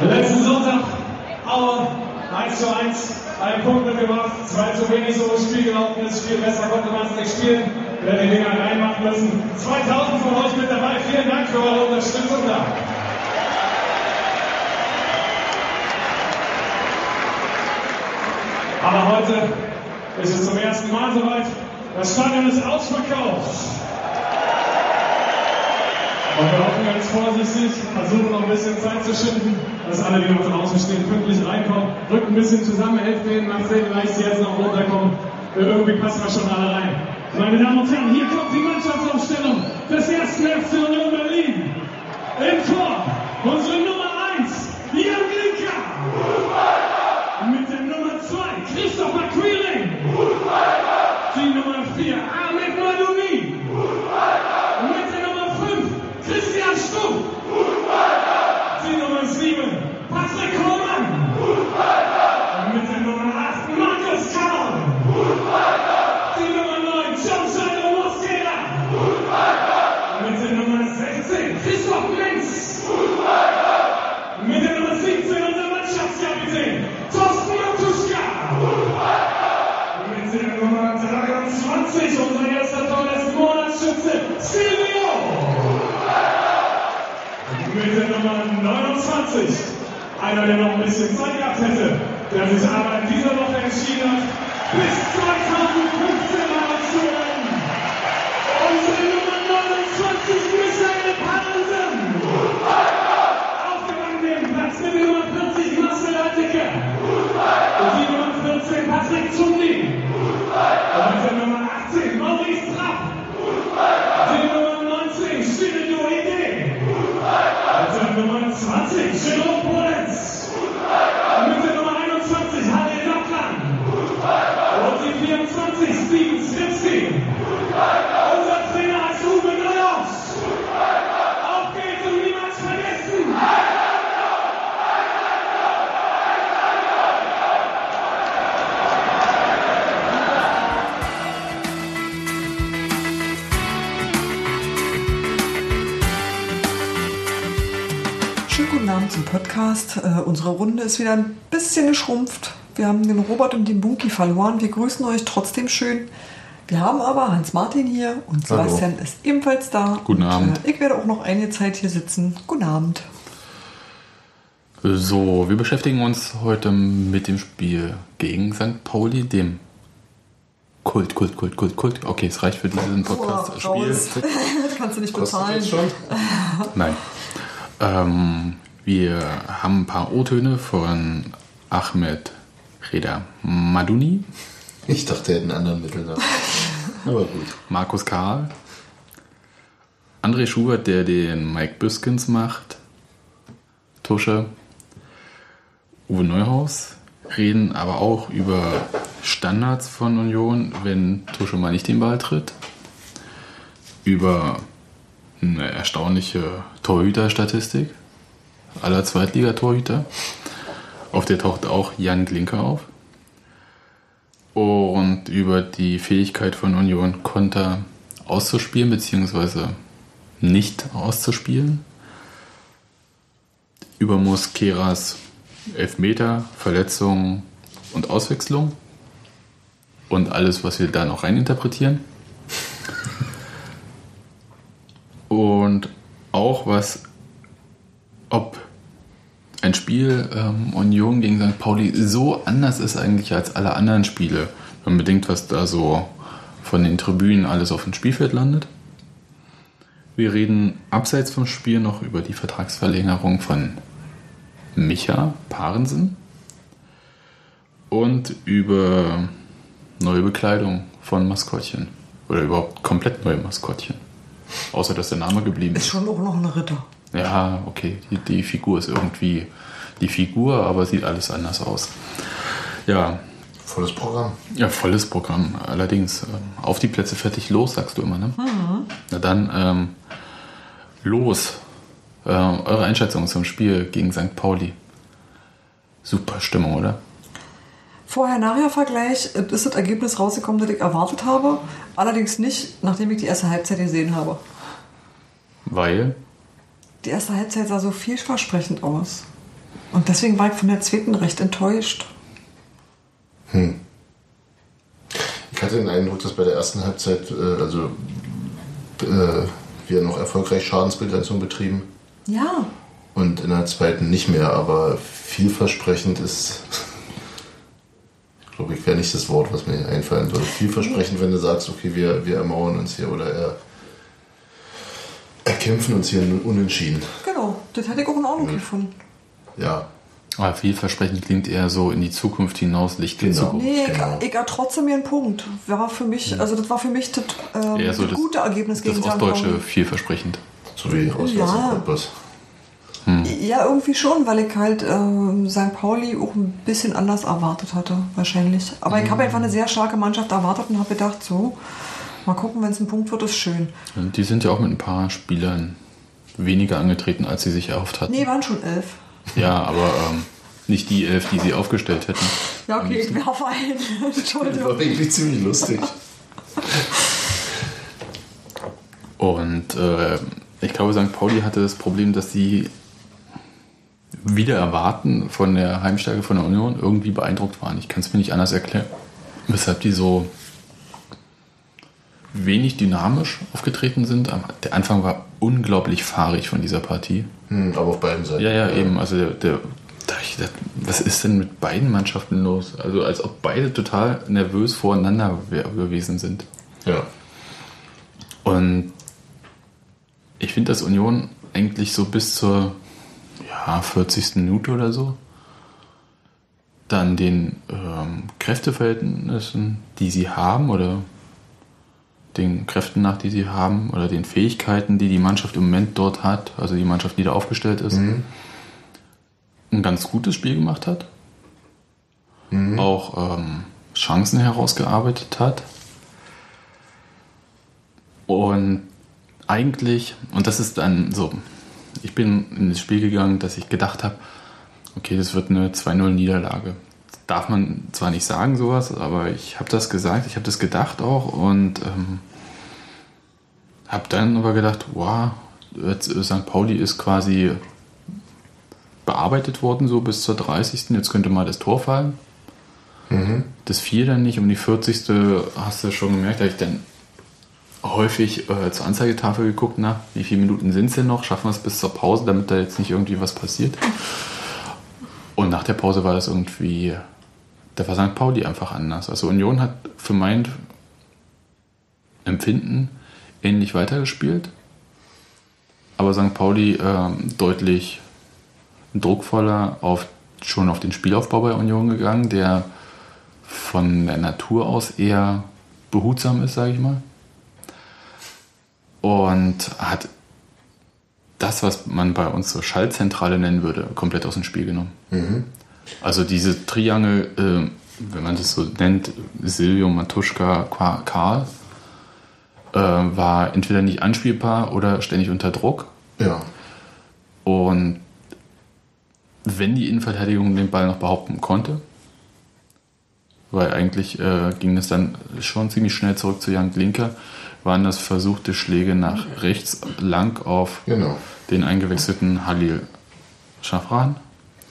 Letzten Sonntag, Aue, 1 zu 1, einen Punkt mitgemacht, zwei zu wenig, so das Spiel gelaufen ist, viel besser konnte man es nicht spielen, wenn die Dinger reinmachen müssen. 2000 von euch mit dabei, vielen Dank für eure Unterstützung da. Aber heute ist es zum ersten Mal soweit, das Stadion ist ausverkauft. Und wir hoffen ganz vorsichtig, versuchen noch ein bisschen Zeit zu schinden, dass alle, die noch draußen stehen, pünktlich reinkommen. Rückt ein bisschen zusammen, helft denen, macht sehen, vielleicht sie jetzt noch runterkommen. Äh, irgendwie passen wir schon alle rein. Meine Damen und Herren, hier kommt die Mannschaftsaufstellung des ersten FC Union Berlin. Im Tor 29. Einer, der noch ein bisschen Zeit gehabt hätte, der sich aber in dieser Woche entschieden hat, bis 2015 mal zu werden. Unsere Nummer 29, Michael Parensen. Aufgegangen den Platz mit der Nummer 40, Marcel Altecke. Und die Nummer 14, Patrick Zundi. Und Nummer 20, Jerome Polenz. Mit der Nummer 21, Hans. Podcast. Äh, unsere Runde ist wieder ein bisschen geschrumpft. Wir haben den Robert und den Bunky verloren. Wir grüßen euch trotzdem schön. Wir haben aber Hans-Martin hier und Sebastian Hallo. ist ebenfalls da. Guten und, Abend. Äh, ich werde auch noch einige Zeit hier sitzen. Guten Abend. So, wir beschäftigen uns heute mit dem Spiel gegen St. Pauli, dem Kult, Kult, Kult, Kult, Kult. Okay, es reicht für diesen Podcast-Spiel. kannst du nicht bezahlen. Nein. Ähm, wir haben ein paar O-Töne von Ahmed Reda Maduni. Ich dachte, er hätte einen anderen Mittelnamen. Aber gut. Markus Karl. André Schubert, der den Mike Büskens macht. Tusche. Uwe Neuhaus. Reden aber auch über Standards von Union, wenn Tusche mal nicht den Ball tritt. Über eine erstaunliche Torhüter-Statistik aller Zweitligatorhüter. Auf der taucht auch Jan Glinker auf und über die Fähigkeit von Union Konter auszuspielen bzw. nicht auszuspielen. Über Mosqueras Elfmeter, Verletzungen und Auswechslung und alles, was wir da noch reininterpretieren. Und auch was, ob ein Spiel ähm, Union gegen St. Pauli so anders ist eigentlich als alle anderen Spiele, wenn man bedenkt, was da so von den Tribünen alles auf dem Spielfeld landet. Wir reden abseits vom Spiel noch über die Vertragsverlängerung von Micha Parensen und über neue Bekleidung von Maskottchen. Oder überhaupt komplett neue Maskottchen. Außer dass der Name geblieben ist. Ist schon auch noch ein Ritter. Ja, okay. Die, die Figur ist irgendwie die Figur, aber sieht alles anders aus. Ja. Volles Programm. Ja, volles Programm. Allerdings ähm, auf die Plätze fertig los, sagst du immer, ne? Mhm. Na dann ähm, los. Äh, eure Einschätzung zum Spiel gegen St. Pauli. Super Stimmung, oder? Vorher-Nachher-Vergleich ist das Ergebnis rausgekommen, das ich erwartet habe. Allerdings nicht, nachdem ich die erste Halbzeit gesehen habe. Weil? Die erste Halbzeit sah so vielversprechend aus. Und deswegen war ich von der zweiten recht enttäuscht. Hm. Ich hatte den Eindruck, dass bei der ersten Halbzeit, äh, also äh, wir noch erfolgreich Schadensbegrenzung betrieben. Ja. Und in der zweiten nicht mehr, aber vielversprechend ist, glaube ich, wäre nicht das Wort, was mir einfallen würde. Vielversprechend, wenn du sagst, okay, wir, wir ermauern uns hier oder er erkämpfen uns hier unentschieden. Genau, das hätte ich auch in Ordnung mhm. gefunden. Ja. Aber vielversprechend klingt eher so in die Zukunft hinaus, Licht genau. Zukunft. Nee, genau. ich, ich trotzdem mir einen Punkt. War für mich, mhm. also das war für mich das, ähm, so das, gute Ergebnis gegen Das Ostdeutsche vielversprechend. So wie aus ja. Hm. Ja, irgendwie schon, weil ich halt äh, St. Pauli auch ein bisschen anders erwartet hatte, wahrscheinlich. Aber mhm. ich habe einfach eine sehr starke Mannschaft erwartet und habe gedacht, so, Mal gucken, wenn es ein Punkt wird, ist schön. Die sind ja auch mit ein paar Spielern weniger angetreten, als sie sich erhofft hatten. Nee, waren schon elf. Ja, aber ähm, nicht die elf, die sie aufgestellt hätten. Ja, okay, ich werfe ein. Entschuldigung. Das war wirklich ziemlich lustig. Und äh, ich glaube, St. Pauli hatte das Problem, dass sie wieder erwarten von der Heimstärke von der Union irgendwie beeindruckt waren. Ich kann es mir nicht anders erklären, weshalb die so wenig dynamisch aufgetreten sind. Der Anfang war unglaublich fahrig von dieser Partie. Hm, aber auf beiden Seiten. Ja, ja, eben. Also der, der, der, was ist denn mit beiden Mannschaften los? Also als ob beide total nervös voreinander gewesen sind. Ja. Und ich finde, dass Union eigentlich so bis zur ja, 40. Minute oder so dann den ähm, Kräfteverhältnissen, die sie haben oder den Kräften nach, die sie haben oder den Fähigkeiten, die die Mannschaft im Moment dort hat, also die Mannschaft, die da aufgestellt ist, mhm. ein ganz gutes Spiel gemacht hat. Mhm. Auch ähm, Chancen herausgearbeitet hat. Und eigentlich, und das ist dann so, ich bin in das Spiel gegangen, dass ich gedacht habe, okay, das wird eine 2-0-Niederlage darf man zwar nicht sagen sowas, aber ich habe das gesagt, ich habe das gedacht auch und ähm, habe dann aber gedacht, wow, jetzt, äh, St. Pauli ist quasi bearbeitet worden so bis zur 30. Jetzt könnte mal das Tor fallen. Mhm. das fiel dann nicht. Um die 40. hast du schon gemerkt, da ich dann häufig äh, zur Anzeigetafel geguckt, na, wie viele Minuten sind es denn noch? Schaffen wir es bis zur Pause, damit da jetzt nicht irgendwie was passiert? Und nach der Pause war das irgendwie, da war St. Pauli einfach anders. Also Union hat für mein Empfinden ähnlich weitergespielt, aber St. Pauli äh, deutlich druckvoller auf, schon auf den Spielaufbau bei Union gegangen, der von der Natur aus eher behutsam ist, sage ich mal. Und hat das, was man bei uns so Schaltzentrale nennen würde, komplett aus dem Spiel genommen. Mhm. Also diese Triangel, äh, wenn man das so nennt, Silvio, Matuschka, Karl, äh, war entweder nicht anspielbar oder ständig unter Druck. Ja. Und wenn die Innenverteidigung den Ball noch behaupten konnte, weil eigentlich äh, ging es dann schon ziemlich schnell zurück zu Jan Glinker, waren das versuchte Schläge nach rechts lang auf genau. den eingewechselten Halil Schafran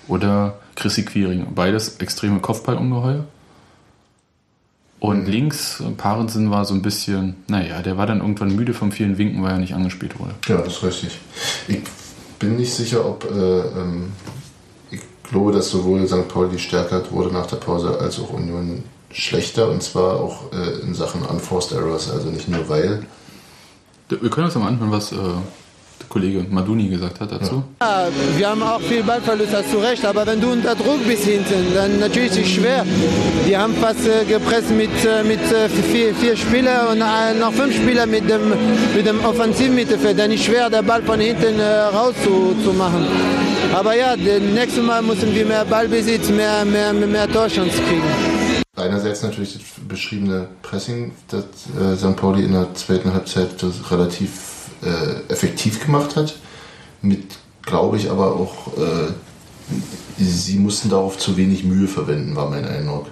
oder Chrissy Quiring. Beides extreme Kopfballungeheuer. Und links, Parensen war so ein bisschen, naja, der war dann irgendwann müde vom vielen Winken, weil er nicht angespielt wurde. Ja, das ist richtig. Ich bin nicht sicher, ob äh, ähm, ich glaube, dass sowohl St. Pauli stärker wurde nach der Pause als auch Union schlechter und zwar auch äh, in Sachen Unforced Errors, also nicht nur weil. Wir können uns am Anfang was äh, Kollege Maduni gesagt hat dazu. Ja, wir haben auch viel Ballverlust, hast du recht, aber wenn du unter Druck bist hinten, dann natürlich ist es schwer. Die haben fast äh, gepresst mit, äh, mit äh, vier, vier Spielern und äh, noch fünf Spieler mit dem, mit dem Offensivmittelfeld. Dann ist schwer, den Ball von hinten äh, rauszumachen. Aber ja, das nächste Mal müssen wir mehr Ballbesitz, mehr, mehr, mehr, Torchancen kriegen einerseits natürlich das beschriebene Pressing, das äh, St. Pauli in der zweiten Halbzeit relativ äh, effektiv gemacht hat. Mit, glaube ich, aber auch, äh, sie mussten darauf zu wenig Mühe verwenden, war mein Eindruck.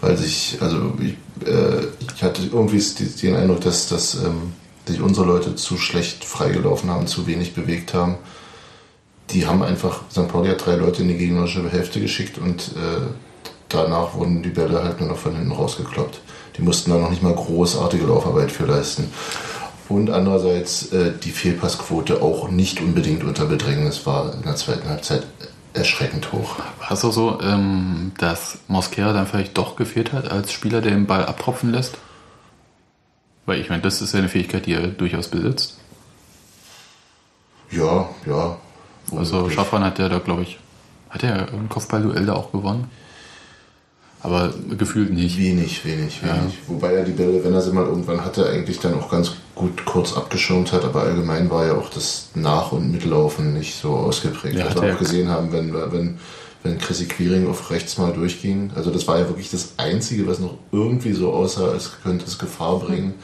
Weil sich, also ich, äh, ich hatte irgendwie den Eindruck, dass, dass ähm, sich unsere Leute zu schlecht freigelaufen haben, zu wenig bewegt haben. Die haben einfach, St. Pauli hat drei Leute in die gegnerische Hälfte geschickt und äh, danach wurden die Bälle halt nur noch von hinten rausgekloppt. Die mussten da noch nicht mal großartige Laufarbeit für leisten. Und andererseits äh, die Fehlpassquote auch nicht unbedingt unter Bedrängnis war in der zweiten Halbzeit erschreckend hoch. War es auch so, ähm, dass Mosquera dann vielleicht doch gefehlt hat als Spieler, der den Ball abtropfen lässt? Weil ich meine, das ist ja eine Fähigkeit, die er durchaus besitzt. Ja, ja. Also Schaffran hat ja da, glaube ich, hat er ein Kopfballduell da auch gewonnen? Aber gefühlt nicht. Wenig, wenig, wenig. Ja. Wobei er die Bälle, wenn er sie mal irgendwann hatte, eigentlich dann auch ganz gut kurz abgeschirmt hat, aber allgemein war ja auch das Nach- und Mittellaufen nicht so ausgeprägt. Ja, Was wir auch gesehen haben, wenn, wenn, wenn Chrissy Quiring auf rechts mal durchging. Also das war ja wirklich das Einzige, was noch irgendwie so aussah, als könnte es Gefahr bringen.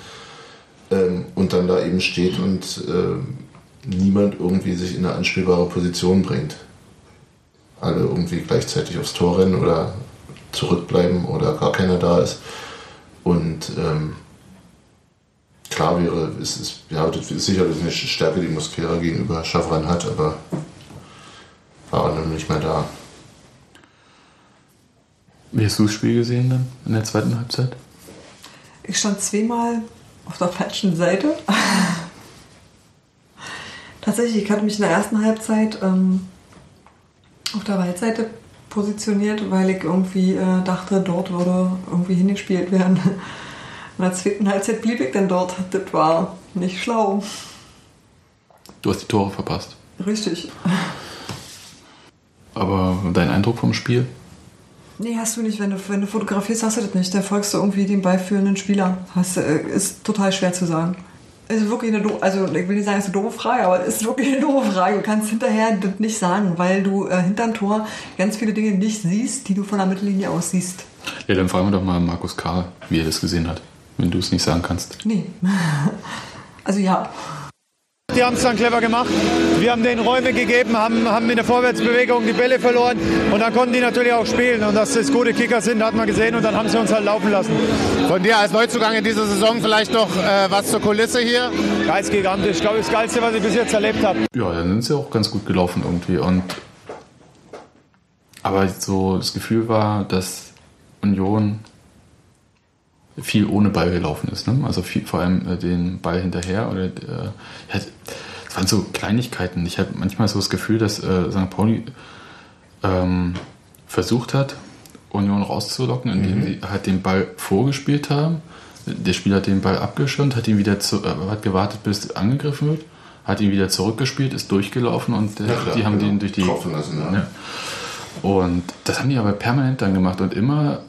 Ähm, und dann da eben steht und äh, niemand irgendwie sich in eine anspielbare Position bringt. Alle irgendwie gleichzeitig aufs Tor rennen oder zurückbleiben oder gar keiner da ist. Und ähm, klar wäre, es ist, ja, das ist sicherlich eine Stärke, die Mosquera gegenüber Chavran hat, aber war er dann nicht mehr da. Wie hast du das Spiel gesehen dann in der zweiten Halbzeit? Ich stand zweimal auf der falschen Seite. Tatsächlich, ich hatte mich in der ersten Halbzeit ähm, auf der Waldseite positioniert, weil ich irgendwie äh, dachte, dort würde irgendwie hingespielt werden. In der zweiten Halbzeit blieb ich dann dort. Das war nicht schlau. Du hast die Tore verpasst. Richtig. Aber dein Eindruck vom Spiel? Nee, hast du nicht. Wenn du, wenn du fotografierst, hast du das nicht. Da folgst du irgendwie dem beiführenden Spieler. Hast, äh, ist total schwer zu sagen ist wirklich eine, also ich will nicht sagen, es ist eine doofe Frage, aber es ist wirklich eine doofe Frage. Du kannst hinterher das nicht sagen, weil du äh, hinterm Tor ganz viele Dinge nicht siehst, die du von der Mittellinie aus siehst. Ja, dann fragen wir doch mal Markus Karl, wie er das gesehen hat, wenn du es nicht sagen kannst. Nee. Also ja. Die haben es dann clever gemacht. Wir haben denen Räume gegeben, haben, haben in der Vorwärtsbewegung die Bälle verloren und dann konnten die natürlich auch spielen. Und dass das gute Kicker sind, hat man gesehen und dann haben sie uns halt laufen lassen. Von dir als Neuzugang in dieser Saison vielleicht noch äh, was zur Kulisse hier? Geistgigantisch. Ich glaube, das Geilste, was ich bis jetzt erlebt habe. Ja, dann sind sie auch ganz gut gelaufen irgendwie. Und aber so das Gefühl war, dass Union viel ohne Ball gelaufen ist. Ne? Also viel, vor allem äh, den Ball hinterher. Oder, äh, das waren so Kleinigkeiten. Ich habe manchmal so das Gefühl, dass äh, St. Pauli ähm, versucht hat, Union rauszulocken, indem Mhm. sie halt den Ball vorgespielt haben. Der Spieler hat den Ball abgeschirmt, hat ihn wieder zu, äh, hat gewartet, bis angegriffen wird, hat ihn wieder zurückgespielt, ist durchgelaufen und äh, Ja, klar, die haben genau. den durch die lassen, ja. ja. Und das haben die aber permanent dann gemacht und immer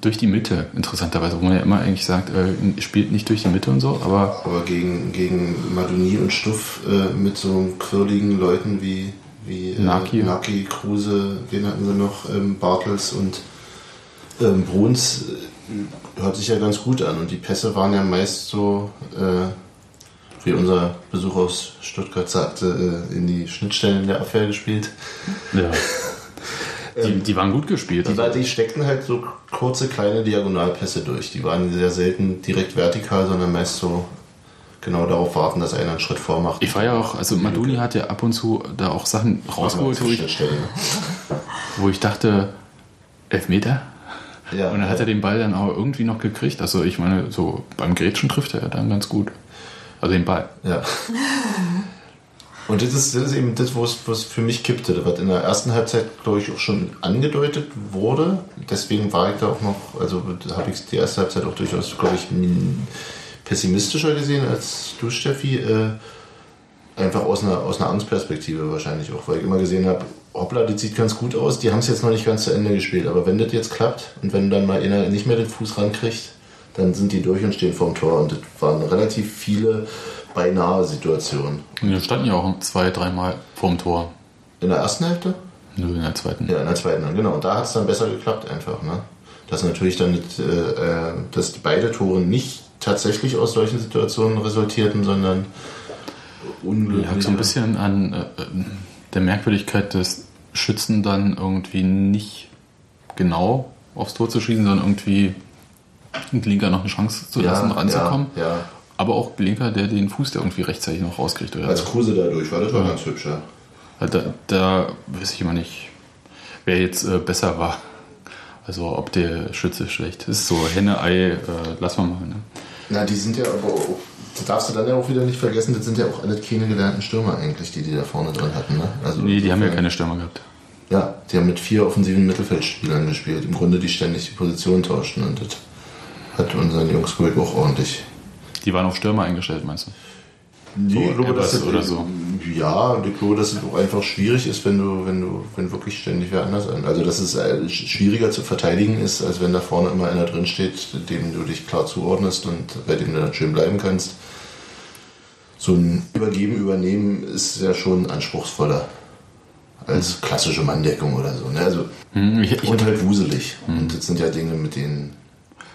durch die Mitte, interessanterweise, wo man ja immer eigentlich sagt, äh, spielt nicht durch die Mitte und so, aber Aber gegen, gegen Madoni und Stuff äh, mit so quirligen Leuten wie, wie äh, Naki. Naki, Kruse, wen hatten sie noch, ähm, Bartels und ähm, Bruns, hört sich ja ganz gut an. Und die Pässe waren ja meist so, äh, wie unser Besuch aus Stuttgart sagte, äh, in die Schnittstellen der Abwehr gespielt. ja. die, die waren gut gespielt. Die, Also, die steckten halt so kurze, kleine Diagonalpässe durch. Die waren sehr selten direkt vertikal, sondern meist so genau darauf warten, dass einer einen Schritt vormacht. ich war ja auch, also Maduni hat ja ab und zu da auch Sachen rausgeholt, wo ich, wo ich dachte, Elfmeter? Ja, Und dann hat er den Ball dann auch irgendwie noch gekriegt. Also ich meine, so beim Grätschen trifft er ja dann ganz gut. Also den Ball. Ja. Und das ist, das ist eben das, wo es, für mich kippte, was in der ersten Halbzeit, glaube ich, auch schon angedeutet wurde. Deswegen war ich da auch noch, also habe ich die erste Halbzeit auch durchaus, glaube ich, pessimistischer gesehen als du, Steffi. Äh, einfach aus einer, aus einer Angstperspektive wahrscheinlich auch, weil ich immer gesehen habe, hoppla, das sieht ganz gut aus, die haben es jetzt noch nicht ganz zu Ende gespielt, aber wenn das jetzt klappt und wenn dann mal einer nicht mehr den Fuß rankriegt, dann sind die durch und stehen vorm Tor und das waren relativ viele beinahe Situationen. Und wir standen ja auch zwei, dreimal vorm Tor. In der ersten Hälfte? Nö, in der zweiten. Ja, in der zweiten, genau. Und da hat es dann besser geklappt einfach. Ne? Dass natürlich dann, nicht, äh, äh, dass beide Tore nicht tatsächlich aus solchen Situationen resultierten, sondern unglücklich. Lag so ein bisschen an äh, der Merkwürdigkeit des Schützen dann irgendwie nicht genau aufs Tor zu schießen, sondern irgendwie Glinker noch eine Chance zu lassen, ranzukommen. Ja, ja. Aber auch Glinker, der den Fuß da irgendwie rechtzeitig noch rauskriegt. Oder Als. Kruse dadurch war, das war ganz hübsch, ja. Da, da weiß ich immer nicht, wer jetzt äh, besser war. Also ob der Schütze schlecht ist. So Henne-Ei, äh, lassen wir mal. Ne? Na, die sind ja aber auch, das darfst du dann ja auch wieder nicht vergessen, das sind ja auch alle keine gelernten Stürmer eigentlich, die die da vorne drin hatten. Ne? Also Nee, die haben ja keine Stürmer gehabt. Ja, die haben mit vier offensiven Mittelfeldspielern gespielt. Im Grunde, die ständig die Position tauschten. Und das hat unseren Jungs auch ordentlich. Die waren auf Stürmer eingestellt, meinst du? Nee, ich glaube, dass das, oder so. Ja, ich glaube, dass es auch einfach schwierig ist, wenn du, wenn du, wenn wirklich ständig wer anders an. Also, dass es äh, sch- schwieriger zu verteidigen ist, als wenn da vorne immer einer drin steht, dem du dich klar zuordnest und bei dem du dann schön bleiben kannst. So ein Übergeben, Übernehmen ist ja schon anspruchsvoller als klassische Manndeckung oder so. Ne? Also, Hm, ich, ich, und halt wuselig. Und das sind ja Dinge, mit denen.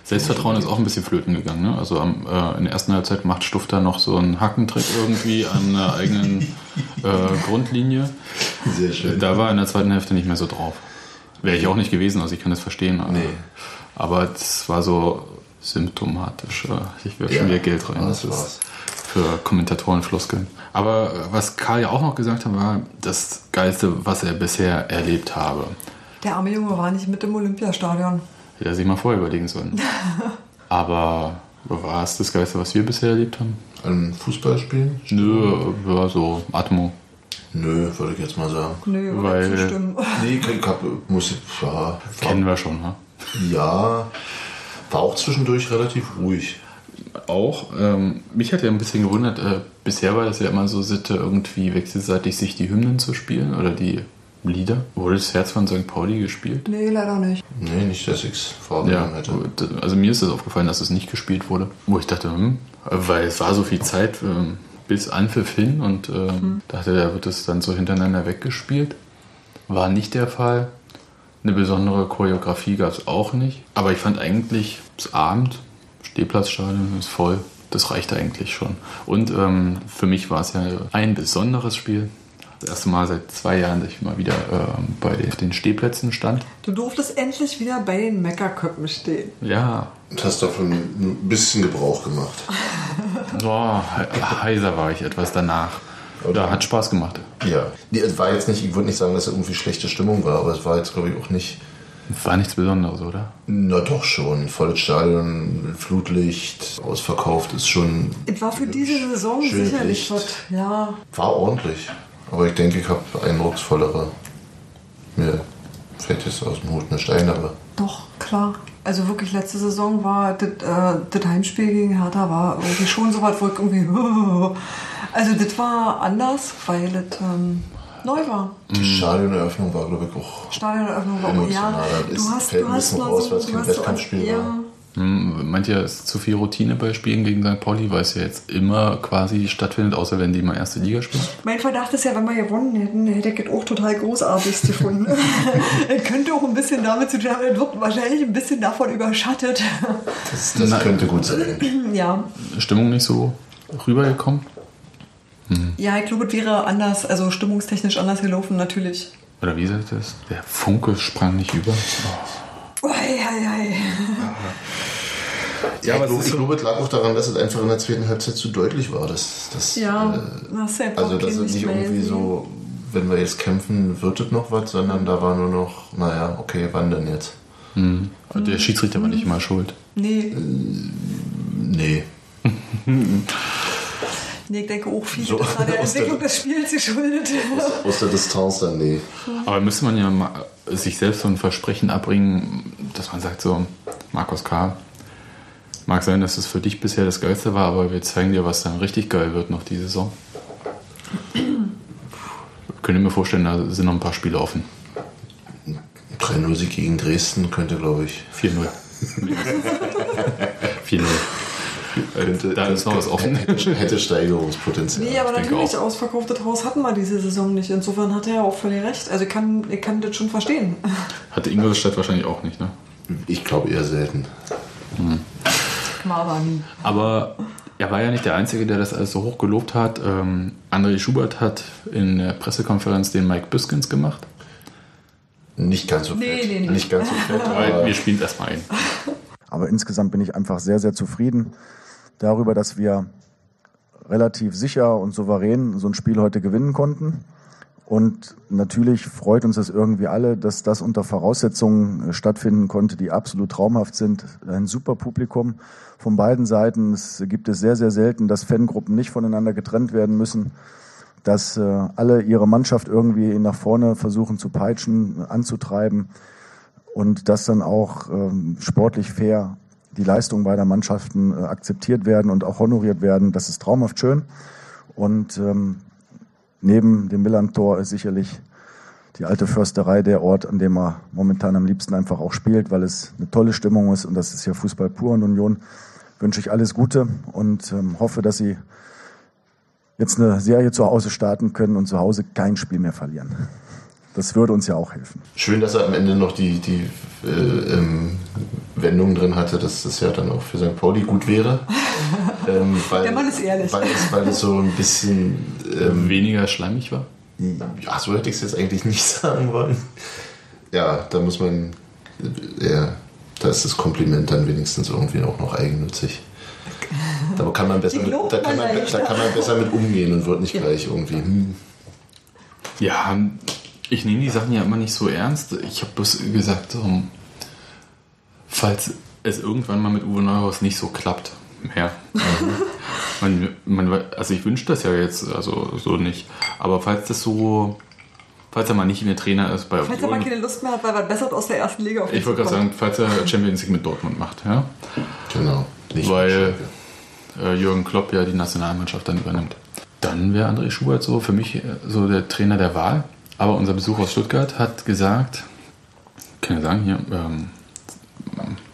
Selbstvertrauen ist auch ein bisschen flöten gegangen. Ne? Also am, äh, in der ersten Halbzeit macht Stuff da noch so einen Hackentrick irgendwie an der eigenen äh, Grundlinie. Sehr schön. Da war in der zweiten Hälfte nicht mehr so drauf. Wäre ich auch nicht gewesen, also ich kann das verstehen. Aber, Nee. aber es war so symptomatisch. Äh, ich werfe Ja, schon wieder Geld rein. das Das ist für Kommentatoren Floskeln. Aber äh, was Karl ja auch noch gesagt hat, war das Geilste, was er bisher erlebt habe. Der arme Junge war nicht mit im Olympiastadion. Hätte er sich mal vorher überlegen sollen. Aber war es das Geilste, was wir bisher erlebt haben? An Fußballspielen? Nö, ja, so Atmo. Nö, würde ich jetzt mal sagen. Nö, Weil- ich zustimmen. Nee, ich hab, muss ja, war, Kennen wir schon, ne? ja, war auch zwischendurch relativ ruhig. Auch. Ähm, mich hat ja ein bisschen gewundert, äh, bisher war das ja immer so Sitte, irgendwie wechselseitig sich die Hymnen zu spielen oder die Lieder. Wurde das Herz von St. Pauli gespielt? Nee, leider nicht. Nee, nicht, dass ich es Ja, vorgenommen hätte. gut. also mir ist es aufgefallen, dass es nicht gespielt wurde. Wo ich dachte, hm, weil es war so viel Zeit ähm, bis Anpfiff hin und ähm, dachte, da wird es dann so hintereinander weggespielt. War nicht der Fall. Eine besondere Choreografie gab es auch nicht. Aber ich fand eigentlich, das Abend, Stehplatzstadion ist voll. Das reicht eigentlich schon. Und ähm, für mich war es ja ein besonderes Spiel. Das erste Mal seit zwei Jahren, dass ich mal wieder ähm, bei den Stehplätzen stand. Du durftest endlich wieder bei den Meckerköppen stehen. Ja, Und hast davon ein bisschen Gebrauch gemacht. He- heiser war ich etwas danach. Da hat Spaß gemacht. Ja. Nee, es war jetzt nicht, ich würde nicht sagen, dass es irgendwie schlechte Stimmung war, aber es war jetzt, glaube ich, auch nicht War nichts Besonderes, oder? Na doch schon. Volles Stadion, Flutlicht, ausverkauft ist schon. Es war für diese Saison sicherlich was. Ja, War ordentlich. Aber ich denke, ich habe eindrucksvollere. Mir fällt jetzt aus dem Hut nicht ein, aber. doch, klar. Also wirklich, letzte Saison war das, äh, das Heimspiel gegen Hertha war irgendwie schon so was, wo ich irgendwie. Also das war anders, weil es ähm, neu war. Die Stadioneröffnung war, glaube ich, auch. Stadioneröffnung war ja, Emotionaler. du hast, du hast noch raus, so, du kein hast so, Wettkampfspiel ja, war. Meint ihr, es ist zu viel Routine bei Spielen gegen St. Pauli, weil es ja jetzt immer quasi stattfindet, außer wenn die mal erste Liga spielen? Mein Verdacht ist ja, wenn wir gewonnen hätten, hätte ich auch total großartig gefunden. Es könnte auch ein bisschen damit zu tun haben, es wird wahrscheinlich ein bisschen davon überschattet. Das, das Nein. könnte gut sein. ja. Stimmung nicht so rübergekommen? ja, ich glaube, es wäre anders, also stimmungstechnisch anders gelaufen, natürlich. Oder wie sagt das? Der Funke sprang nicht über. Ui, ei, ei. Ja, aber ich ist glaube, es lag auch daran, dass es einfach in der zweiten Halbzeit zu deutlich war. Dass, dass, Ja, äh, das ist ja einfach also, kein es nicht irgendwie so, wenn wir jetzt kämpfen, wird es noch was, sondern da war nur noch, naja, okay, wann denn jetzt? Hm. Und Der Schiedsrichter war nicht immer schuld. Nee, Nee. nee, ich denke auch viel So, das war der aus der- Entwicklung des Spiels geschuldet. Aus der Distanz dann, nee. Aber müsste man ja mal sich selbst so ein Versprechen abbringen, dass man sagt so, Markus K., mag sein, dass es für dich bisher das Geilste war, aber wir zeigen dir, was dann richtig geil wird noch die Saison. Könnte mir vorstellen, da sind noch ein paar Spiele offen. 3-0-Sieg gegen Dresden könnte, glaube ich. 4-0. 4-0. Könnte, da ist noch was offen. Hätte, hätte Steigerungspotenzial. Nee, aber natürlich, ausverkauftes Haus hatten wir diese Saison nicht. Insofern hat er ja auch völlig recht. Also ich kann, ich kann das schon verstehen. Hatte Ingolstadt wahrscheinlich auch nicht, ne? Ich glaube eher selten. War aber nie. Aber er war ja nicht der Einzige, der das alles so hoch gelobt hat. Ähm, André Schubert hat in der Pressekonferenz den Mike Biskins gemacht. Nicht ganz so Nee, fett. nee, nee. Nicht ganz so fett, Aber aber wir spielen es erstmal ein. Aber insgesamt bin ich einfach sehr, sehr zufrieden darüber, dass wir relativ sicher und souverän so ein Spiel heute gewinnen konnten. Und natürlich freut uns das irgendwie alle, dass das unter Voraussetzungen äh, stattfinden konnte, die absolut traumhaft sind. Ein super Publikum von beiden Seiten. Es gibt es sehr, sehr selten, dass Fangruppen nicht voneinander getrennt werden müssen, dass äh, alle ihre Mannschaft irgendwie nach vorne versuchen zu peitschen, anzutreiben und dass dann auch ähm, sportlich fair die Leistungen beider Mannschaften äh, akzeptiert werden und auch honoriert werden. Das ist traumhaft schön. Und ähm, neben dem Millantor ist sicherlich die alte Försterei der Ort, an dem er momentan am liebsten einfach auch spielt, weil es eine tolle Stimmung ist und das ist ja Fußball pur und Union. Wünsche ich alles Gute und ähm, hoffe, dass Sie jetzt eine Serie zu Hause starten können und zu Hause kein Spiel mehr verlieren. Das würde uns ja auch helfen. schön, dass er am Ende noch die, die äh, ähm, Wendung drin hatte, dass das ja dann auch für St. Pauli gut wäre. ähm, weil, Der Mann ist ehrlich. Weil es, weil es so ein bisschen, ähm, Weniger schleimig war. ja, so hätte ich es jetzt eigentlich nicht sagen wollen. Ja, da muss man, äh, ja, da ist das Kompliment dann wenigstens irgendwie auch noch eigennützig. Da kann man besser, mit, da kann man da kann man besser mit umgehen und wird nicht gleich irgendwie, hm, Ja, ich nehme die Sachen ja immer nicht so ernst. Ich habe bloß gesagt, um, falls es irgendwann mal mit Uwe Neuhaus nicht so klappt, mehr. man, man, also ich wünsche das ja jetzt also so nicht. Aber falls das so, falls er mal nicht mehr Trainer ist bei Falls er mal keine Lust mehr hat, weil was Besseres aus der ersten Liga auf ich wollte gerade sagen, falls er Champions League mit Dortmund macht, ja, genau. Nicht weil äh, Jürgen Klopp ja die Nationalmannschaft dann übernimmt. Dann wäre André Schubert so für mich äh, so der Trainer der Wahl. Aber unser Besuch aus Stuttgart hat gesagt, kann ja sagen hier, ähm,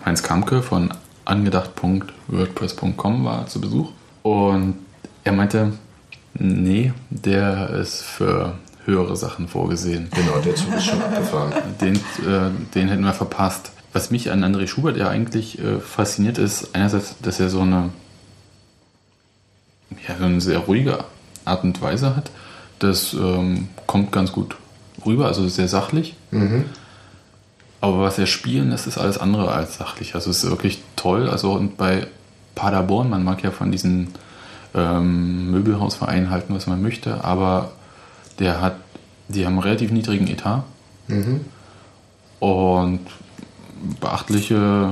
Heinz Kamke von angedacht.wordpress.com war zu Besuch und er meinte, nee, der ist für höhere Sachen vorgesehen. Genau, der Zug ist schon abgefahren. Den, äh, den hätten wir verpasst. Was mich an André Schubert ja eigentlich äh, fasziniert ist, einerseits, dass er so eine, ja, so eine sehr ruhige Art und Weise hat. Das ähm, kommt ganz gut rüber, also sehr sachlich. Aber was er spielen, das ist alles andere als sachlich. Also es ist wirklich toll. Also und bei Paderborn, man mag ja von diesen ähm, Möbelhausvereinen halten, was man möchte, aber der hat, die haben einen relativ niedrigen Etat. Und beachtliche,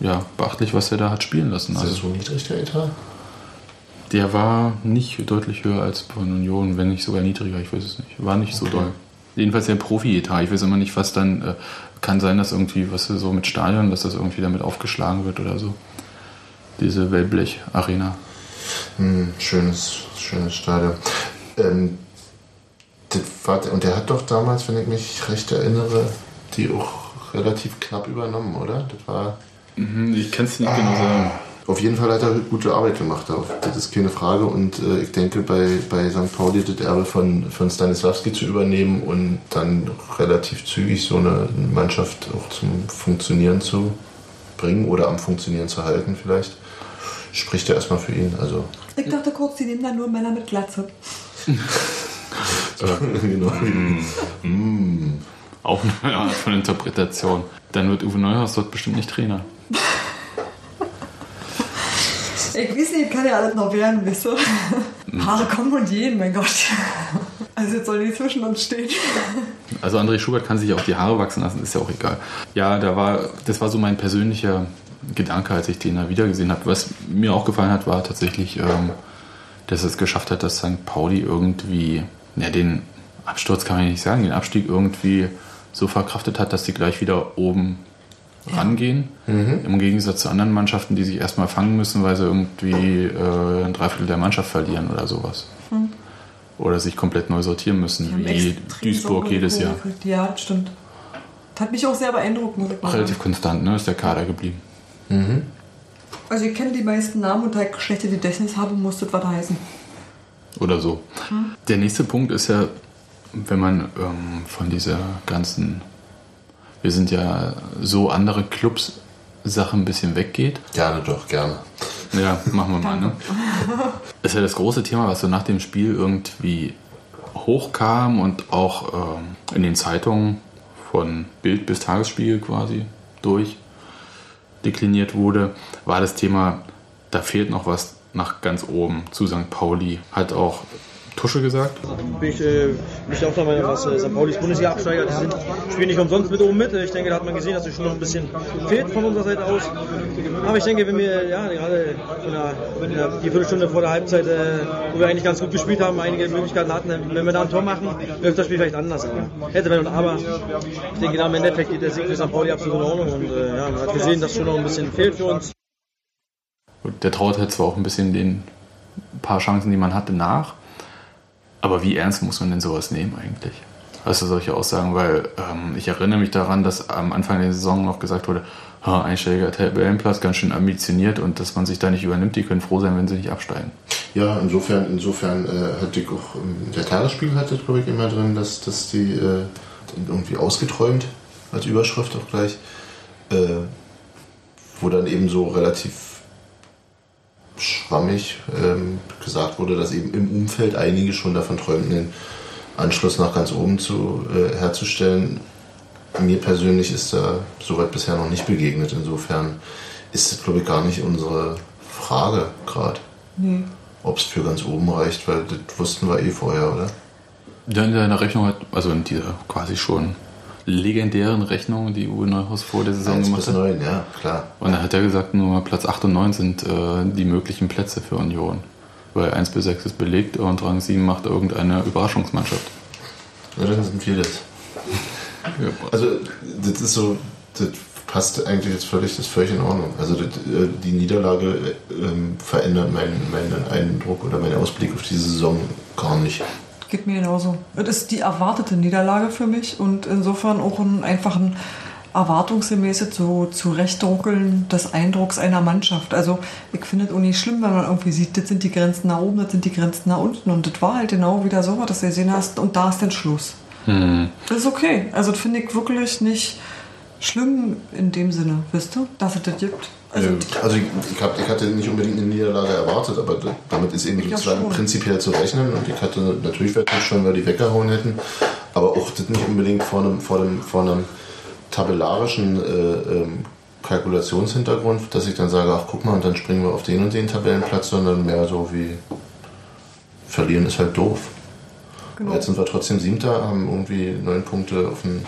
ja, beachtlich, was er da hat spielen lassen. Ist Also das so niedrig, der Etat? Der war nicht deutlich höher als von Union, wenn nicht sogar niedriger, ich weiß es nicht. War nicht so doll. Jedenfalls der Profi-Etat. Ich weiß immer nicht, was dann, äh, kann sein, dass irgendwie, was so mit Stadion, dass das irgendwie damit aufgeschlagen wird oder so. Diese Wellblech-Arena. Hm, schönes, schönes Stadion. Ähm, war, und der hat doch damals, wenn ich mich recht erinnere, die auch relativ knapp übernommen, oder? Das war. Mhm, ich kann es nicht genau sagen. Auf jeden Fall hat er gute Arbeit gemacht, das ist keine Frage. Und äh, ich denke, bei, bei St. Pauli das Erbe von, von Stanislavski zu übernehmen und dann relativ zügig so eine Mannschaft auch zum Funktionieren zu bringen oder am Funktionieren zu halten, vielleicht, spricht ja erstmal für ihn. Also, Ich dachte kurz, die nehmen da nur Männer mit Glatze. genau. Auch eine Art von Interpretation. Dann wird Uwe Neuhaus dort bestimmt nicht Trainer. Ich weiß nicht, kann ja alles noch werden, weißt du? Haare kommen und gehen, mein Gott. Also jetzt soll die zwischen uns stehen. Also André Schubert kann sich auch die Haare wachsen lassen, ist ja auch egal. Ja, da war, das war so mein persönlicher Gedanke, als ich den da wiedergesehen habe. Was mir auch gefallen hat, war tatsächlich, ähm, dass es geschafft hat, dass St. Pauli irgendwie, ja, den Absturz kann man nicht sagen, den Abstieg irgendwie so verkraftet hat, dass die gleich wieder oben rangehen. Im Gegensatz zu anderen Mannschaften, die sich erstmal fangen müssen, weil sie irgendwie äh, ein Dreiviertel der Mannschaft verlieren oder sowas. Oder sich komplett neu sortieren müssen, haben wie Duisburg jedes Jahr. Ja, stimmt. Das hat mich auch sehr beeindruckt, Relativ konstant, ne? Ist der Kader geblieben. Also ich kenne die meisten Namen und da ich schlechte Gedächtnis habe, muss das was heißen. Oder so. Der nächste Punkt ist ja, wenn man ähm, von dieser ganzen, wir sind ja so andere Clubs Sache ein bisschen weggeht. Gerne doch, gerne. Ja, machen wir mal, ne? Das ist ja das große Thema, was so nach dem Spiel irgendwie hochkam und auch ähm, in den Zeitungen von Bild bis Tagesspiegel quasi durch dekliniert wurde, war das Thema, da fehlt noch was nach ganz oben zu St. Pauli. Hat auch Tusche gesagt. bin ich, äh, bin ich auch der Meinung, dass äh, St. Paulis Bundesliga-Absteiger, die sind, spielen nicht umsonst mit oben mit. Ich denke, da hat man gesehen, dass es schon noch ein bisschen fehlt von unserer Seite aus. Aber ich denke, wenn wir ja, gerade der, der, die Viertelstunde vor der Halbzeit, äh, wo wir eigentlich ganz gut gespielt haben, einige Möglichkeiten hatten, wenn wir da ein Tor machen, läuft das Spiel vielleicht anders. Aber hätte, wenn und aber. Ich denke, da im Endeffekt geht der Sieg für St. Pauli absolut in Ordnung. Und äh, ja, man hat gesehen, dass schon noch ein bisschen fehlt für uns. Der traut halt zwar auch ein bisschen den paar Chancen, die man hatte, nach. Aber wie ernst muss man denn sowas nehmen eigentlich? Also solche Aussagen, weil ähm, ich erinnere mich daran, dass am Anfang der Saison noch gesagt wurde, "Ha, einstelliger Tabellenplatz, ganz schön ambitioniert und dass man sich da nicht übernimmt, die können froh sein, wenn sie nicht absteigen. Ja, insofern, insofern äh, hatte ich auch, ähm, der Tagesspiegel hatte, glaube ich, immer drin, dass, dass die äh, irgendwie ausgeträumt, als Überschrift auch gleich, äh, wo dann eben so relativ schwammig ähm, gesagt wurde, dass eben im Umfeld einige schon davon träumten, den Anschluss nach ganz oben zu, äh, herzustellen. Mir persönlich ist da soweit bisher noch nicht begegnet. Insofern ist das, glaube ich, gar nicht unsere Frage gerade Nee. ob es für ganz oben reicht, weil das wussten wir eh vorher, oder? Ja, in seiner Rechnung hat, also in dieser quasi schon legendären Rechnung, die Uwe Neuhaus vor der Saison 1 gemacht bis hat. 9, ja, klar. Und da hat er gesagt, nur Platz 8 und 9 sind äh, die möglichen Plätze für Union. Weil 1 bis 6 ist belegt und Rang 7 macht irgendeine Überraschungsmannschaft. Ja, dann sind wir das. Ja. Also, das ist so, das passt eigentlich jetzt völlig, das ist völlig in Ordnung. Also, das, äh, die Niederlage äh, ähm, verändert meinen, meinen Eindruck oder meinen Ausblick auf diese Saison gar nicht. Geht mir genauso. Das ist die erwartete Niederlage für mich und insofern auch ein einfachen erwartungsgemäßes so Zurechtruckeln des Eindrucks einer Mannschaft. Also ich finde es auch nicht schlimm, wenn man irgendwie sieht, das sind die Grenzen nach oben, das sind die Grenzen nach unten und das war halt genau wieder so, dass du gesehen hast und da ist dann Schluss. Das ist okay. Also das finde ich wirklich nicht schlimm in dem Sinne, wisst ihr, dass es das gibt. Also, Also ich, hab, ich hatte nicht unbedingt eine Niederlage erwartet, aber da- damit ist eben sozusagen prinzipiell zu rechnen und ich hatte natürlich wäre schon, weil die weggehauen hätten, aber auch das nicht unbedingt vor einem, vor dem, vor einem tabellarischen äh, ähm, Kalkulationshintergrund, dass ich dann sage, ach guck mal, und dann springen wir auf den und den Tabellenplatz, sondern mehr so wie verlieren ist halt doof. genau. Jetzt sind wir trotzdem Siebter, haben irgendwie neun Punkte auf dem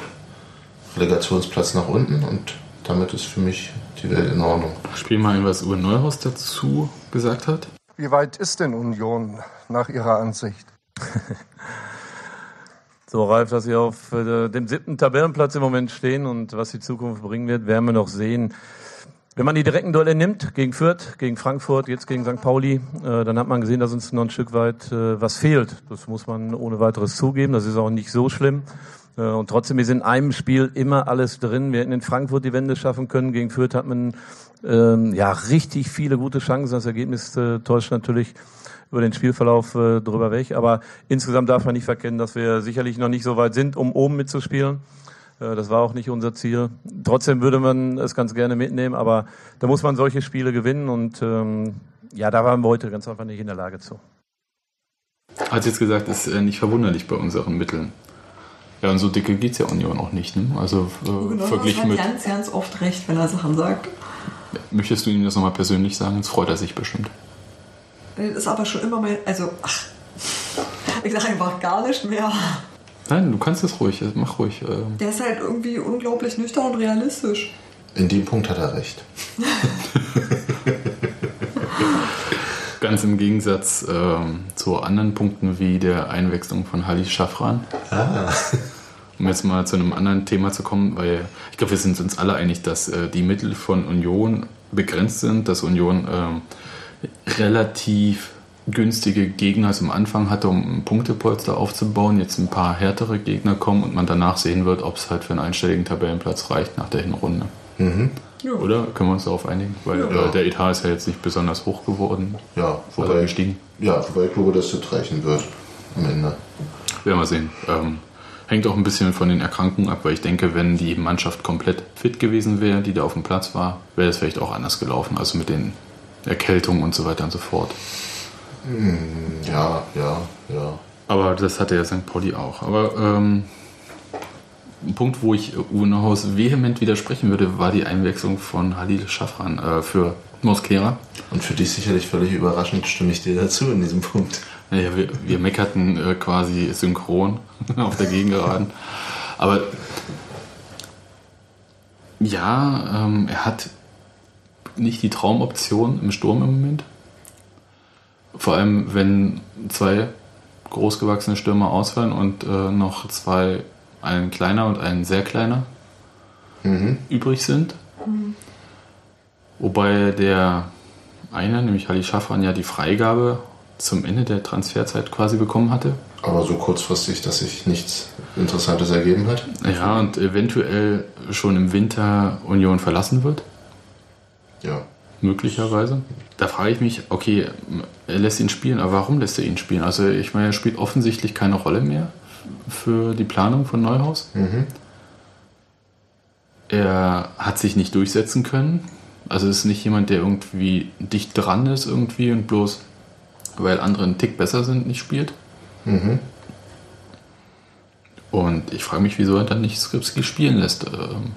Relegationsplatz nach unten und damit ist für mich die Welt in Ordnung. Spiel mal ein, was Uwe Neuhaus dazu gesagt hat. Wie weit ist denn Union nach Ihrer Ansicht? so, Ralf, dass Sie auf äh, dem siebten Tabellenplatz im Moment stehen und was die Zukunft bringen wird, werden wir noch sehen. Wenn man die direkten Duelle nimmt, gegen Fürth, gegen Frankfurt, jetzt gegen St. Pauli, äh, dann hat man gesehen, dass uns noch ein Stück weit äh, was fehlt. Das muss man ohne weiteres zugeben. Das ist auch nicht so schlimm. Äh, und trotzdem ist in einem Spiel immer alles drin. Wir hätten in Frankfurt die Wende schaffen können. Gegen Fürth hat man ähm, ja richtig viele gute Chancen. Das Ergebnis äh, täuscht natürlich über den Spielverlauf äh, drüber weg. Aber insgesamt darf man nicht verkennen, dass wir sicherlich noch nicht so weit sind, um oben mitzuspielen. Äh, das war auch nicht unser Ziel. Trotzdem würde man es ganz gerne mitnehmen, aber da muss man solche Spiele gewinnen und ähm, ja, da waren wir heute ganz einfach nicht in der Lage zu. Hat jetzt gesagt, ist äh, nicht verwunderlich bei unseren Mitteln. Ja, und so dicke geht es ja Union auch nicht. Ne? Also äh, genau, verglichen hat mit. ganz, ganz oft recht, wenn er Sachen sagt. Möchtest du ihm das nochmal persönlich sagen? Jetzt freut er sich bestimmt. Das ist aber schon immer mein. Also, ach, ich sage einfach gar nicht mehr. Nein, du kannst es ruhig, mach ruhig. ähm. Der ist halt irgendwie unglaublich nüchtern und realistisch. In dem Punkt hat er recht. Ganz im Gegensatz ähm, zu anderen Punkten wie der Einwechslung von Halil Schafran. Ah. Um jetzt mal zu einem anderen Thema zu kommen, weil ich glaube, wir sind uns alle einig, dass äh, die Mittel von Union begrenzt sind, dass Union ähm, relativ günstige Gegner zum Anfang hatte, um ein Punktepolster aufzubauen, jetzt ein paar härtere Gegner kommen und man danach sehen wird, ob es halt für einen einstelligen Tabellenplatz reicht nach der Hinrunde. Mhm. Ja. Oder? Können wir uns darauf einigen? Weil Ja. äh, der Etat ist ja jetzt nicht besonders hoch geworden. Ja, wobei, gestiegen. ja, wobei ich glaube, dass das reichen wird am Ende. Werden wir sehen. Ähm, hängt auch ein bisschen von den Erkrankungen ab, weil ich denke, wenn die Mannschaft komplett fit gewesen wäre, die da auf dem Platz war, wäre es vielleicht auch anders gelaufen. Also mit den Erkältungen und so weiter und so fort. Hm, Ja, ja, ja. Aber das hatte ja St. Pauli auch. Aber ähm, ein Punkt, wo ich Uwe Neuhaus vehement widersprechen würde, war die Einwechslung von Halil Schafran äh, für Mosquera. Und für dich sicherlich völlig überraschend stimme ich dir dazu in diesem Punkt. Naja, wir, wir meckerten äh, quasi synchron auf der Gegengeraden. Aber ja, ähm, er hat nicht die Traumoption im Sturm im Moment. Vor allem, wenn zwei großgewachsene Stürmer ausfallen und äh, noch zwei, ein kleiner und ein sehr kleiner, Mhm. übrig sind. Wobei der eine, nämlich Halil Schafran, ja die Freigabe zum Ende der Transferzeit quasi bekommen hatte. Aber so kurzfristig, dass sich nichts Interessantes ergeben hat. Ja, und eventuell schon im Winter Union verlassen wird. Ja. Möglicherweise. Da frage ich mich, okay, er lässt ihn spielen, aber warum lässt er ihn spielen? Also ich meine, er spielt offensichtlich keine Rolle mehr für die Planung von Neuhaus. Mhm. Er hat sich nicht durchsetzen können. Also ist nicht jemand, der irgendwie dicht dran ist irgendwie und bloß, weil andere einen Tick besser sind, nicht spielt. Mhm. Und ich frage mich, wieso er dann nicht Skripski spielen lässt. Ähm,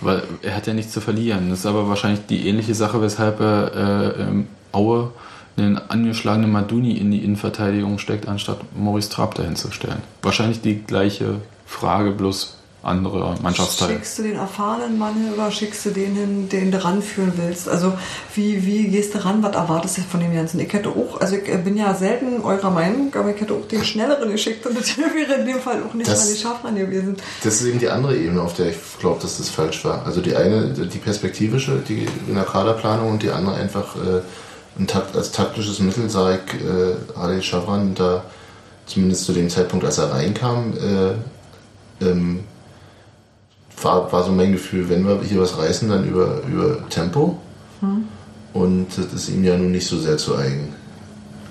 weil er hat ja nichts zu verlieren. Das ist aber wahrscheinlich die ähnliche Sache, weshalb er äh, Aue einen angeschlagenen Maduni in die Innenverteidigung steckt, anstatt Maurice Trapp dahin zu stellen. Wahrscheinlich die gleiche Frage, bloß andere Mannschaftsteile. Schickst du den erfahrenen Mann hin oder schickst du den hin, den du ranführen willst? Also wie, wie gehst du ran? Was erwartest du von dem Ganzen? Ich hätte auch, also ich bin ja selten eurer Meinung, aber ich hätte auch den schnelleren geschickt und das wäre in dem Fall auch nicht Das- mal die Schafran gewesen. Das ist eben die andere Ebene, auf der ich glaube, dass das falsch war. Also die eine, die perspektivische, die in der Kaderplanung und die andere einfach äh, Takt, als taktisches Mittel sah ich äh, Halil Schafran da zumindest zu dem Zeitpunkt, als er reinkam, äh, ähm, war, war so mein Gefühl, wenn wir hier was reißen, dann über, über Tempo. Und das ist ihm ja nun nicht so sehr zu eigen.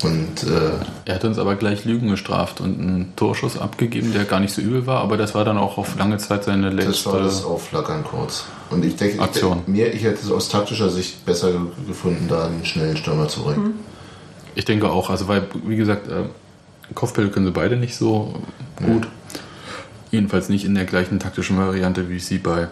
Und äh, Er hat uns aber gleich Lügen gestraft und einen Torschuss abgegeben, der gar nicht so übel war, aber das war dann auch auf lange Zeit seine Das letzte war das Aufflackern kurz. Und ich denke, ich, Aktion. denke, mir, ich hätte es aus taktischer Sicht besser ge- gefunden, da einen schnellen Stürmer zu bringen. Ich denke auch, also weil, wie gesagt, äh, Kopfbälle können sie beide nicht so gut. Jedenfalls nicht in der gleichen taktischen Variante, wie sie bei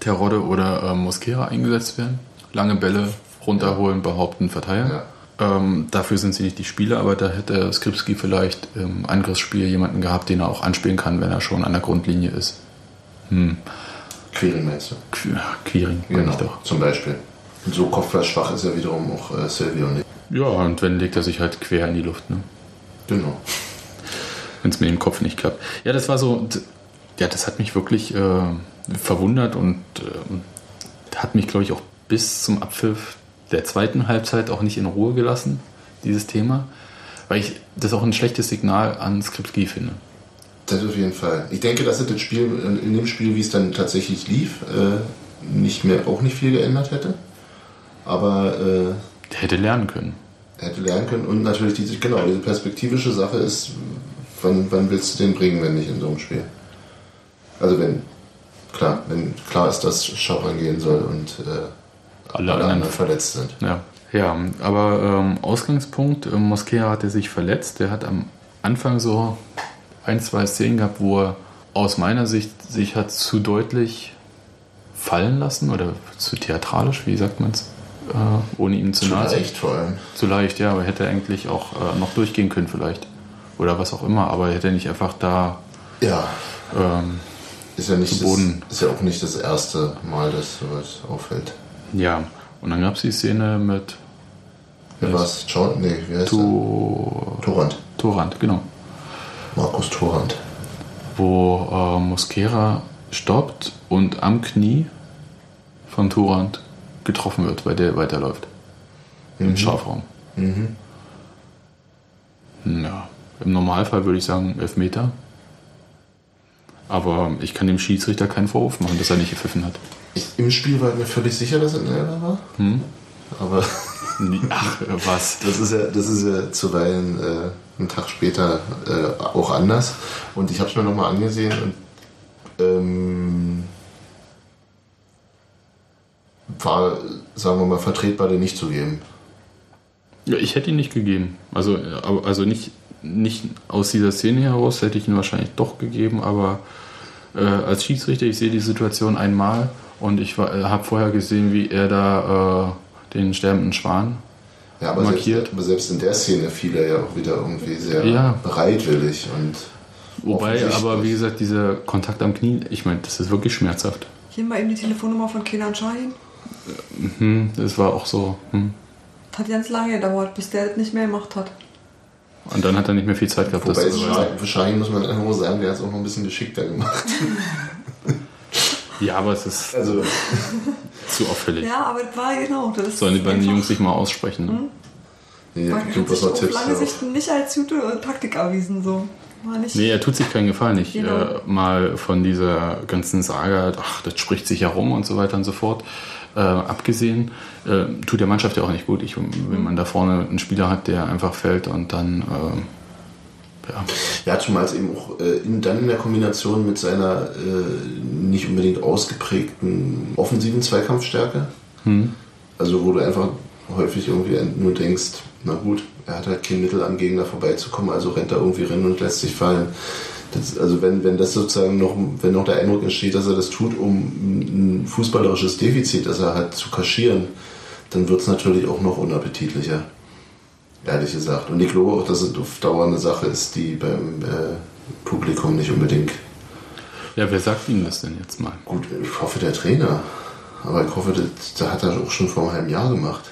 Terodde oder äh, Mosquera eingesetzt werden. Lange Bälle runterholen, behaupten, verteilen. Ja. Ähm, dafür sind sie nicht die Spieler, aber da hätte Skripski vielleicht im Angriffsspiel jemanden gehabt, den er auch anspielen kann, wenn er schon an der Grundlinie ist. Hm. Quiring meinst du? Qu Quiring, genau. Ich doch. zum Beispiel. Und so kopfballschwach ist ja wiederum auch äh, Silvio nicht. Ja, und wenn legt er sich halt quer in die Luft, ne? Genau. wenn es mit dem Kopf nicht klappt. Ja, das war so, ja, das hat mich wirklich äh, verwundert und äh, hat mich, glaube ich, auch bis zum Abpfiff der zweiten Halbzeit auch nicht in Ruhe gelassen, dieses Thema, weil ich das auch ein schlechtes Signal an Skripski finde. Das auf jeden Fall. Ich denke, dass es das Spiel, in dem Spiel, wie es dann tatsächlich lief, äh, nicht mehr, auch nicht viel geändert hätte. Aber äh, Der hätte lernen können. hätte lernen können. Und natürlich diese, genau, diese perspektivische Sache ist, wann, wann willst du den bringen, wenn nicht in so einem Spiel? Also wenn, klar, wenn klar ist, dass Schauern gehen soll und äh, alle, anderen verletzt sind. Ja, ja aber ähm, Ausgangspunkt, äh, Moskea hatte sich verletzt. Der hat am Anfang so ein, zwei Szenen gehabt, wo er aus meiner Sicht sich hat zu deutlich fallen lassen oder zu theatralisch, wie sagt man es, äh, ohne ihm zu, Zu nahe leicht vor allem. Zu leicht, ja, aber hätte eigentlich auch äh, noch durchgehen können vielleicht. Oder was auch immer, aber er hätte nicht einfach da Ja. ähm, Ist ja, nicht zu Boden. Das, ist ja auch nicht das erste Mal, dass sowas auffällt. Ja, und dann gab es die Szene mit Wer war's? John? Nee, heißt tu Torrand. Torrand, genau. Markus Torrand. Wo äh, Mosquera stoppt und am Knie von Torrand getroffen wird, weil der weiterläuft. Im Mhm. Strafraum. Mhm. Ja, im Normalfall würde ich sagen Elfmeter. Aber ich kann dem Schiedsrichter keinen Vorwurf machen, dass er nicht gepfiffen hat. Ich, Im Spiel war ich mir völlig sicher, dass es ein Elfer war. Hm? Aber Ach, was? Das ist ja, das ist ja zuweilen äh, einen Tag später äh, auch anders. Und ich habe es mir nochmal angesehen und ähm, war, sagen wir mal, vertretbar, den nicht zu geben. Ja, ich hätte ihn nicht gegeben. Also, äh, also nicht, nicht aus dieser Szene heraus hätte ich ihn wahrscheinlich doch gegeben, aber äh, als Schiedsrichter, ich sehe die Situation einmal und ich habe vorher gesehen, wie er da äh, den sterbenden Schwan Ja, aber markiert. Selbst, aber selbst in der Szene fiel er ja auch wieder irgendwie sehr Ja. bereitwillig und Wobei, aber wie gesagt, dieser Kontakt am Knie, ich meine, das ist wirklich schmerzhaft. Hier mal eben die Telefonnummer von Kenan Shahin. Hm, das war auch so. Hm. Das hat ganz lange gedauert, bis der das nicht mehr gemacht hat. Und dann hat er nicht mehr viel Zeit gehabt, Wobei das es zu beweisen. Schein muss man einfach nur sagen, der hat es auch noch ein bisschen geschickter gemacht. Ja, aber es ist Also, zu auffällig. Ja, aber das war genau. Das Sollen die beiden Jungs sich mal aussprechen? Ne? Hm? hat glaube, das sich auf Tipps. lange ja. Sicht nicht als gute Taktik erwiesen. So. Nee, er tut sich keinen Gefallen. Ich Genau. äh, mal von dieser ganzen Saga, ach, das spricht sich herum und so weiter und so fort, äh, abgesehen, äh, tut der Mannschaft ja auch nicht gut. Ich, wenn man da vorne einen Spieler hat, der einfach fällt und dann, äh, ja, Ja, zumal es eben auch äh, in, dann in der Kombination mit seiner äh, nicht unbedingt ausgeprägten offensiven Zweikampfstärke, hm. also wo du einfach häufig irgendwie nur denkst, na gut, er hat halt kein Mittel am Gegner vorbeizukommen, also rennt er irgendwie rein und lässt sich fallen. Das, also wenn, wenn das sozusagen noch, wenn noch der Eindruck entsteht, dass er das tut, um ein fußballerisches Defizit, das er hat, zu kaschieren, dann wird es natürlich auch noch unappetitlicher. Ehrlich gesagt. Und ich glaube auch, dass es auf Dauer eine Sache ist, die beim äh, Publikum nicht unbedingt. ja, wer sagt Ihnen das denn jetzt mal? Gut, ich hoffe der Trainer. Aber ich hoffe, das, das hat er auch schon vor einem halben Jahr gemacht.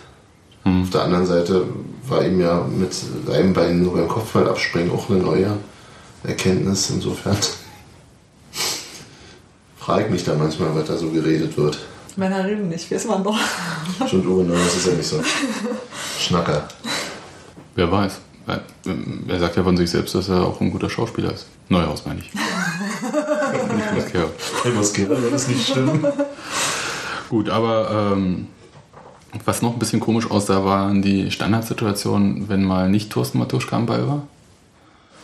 Hm. Auf der anderen Seite war ihm ja mit einem Bein nur beim Kopfball abspringen auch eine neue Erkenntnis. Insofern frage ich mich da manchmal, was da so geredet wird. Männer reden nicht, weiß man doch. Stimmt, oh genau, das ist ja nicht so. Schnacker. Wer weiß. Er, er sagt ja von sich selbst, dass er auch ein guter Schauspieler ist. Neuhaus meine ich. Nicht muss gehen, aber das ist nicht schlimm. Gut, aber ähm, was noch ein bisschen komisch aussah, waren die Standardsituationen, wenn mal nicht Thorsten Matuschka am Ball war.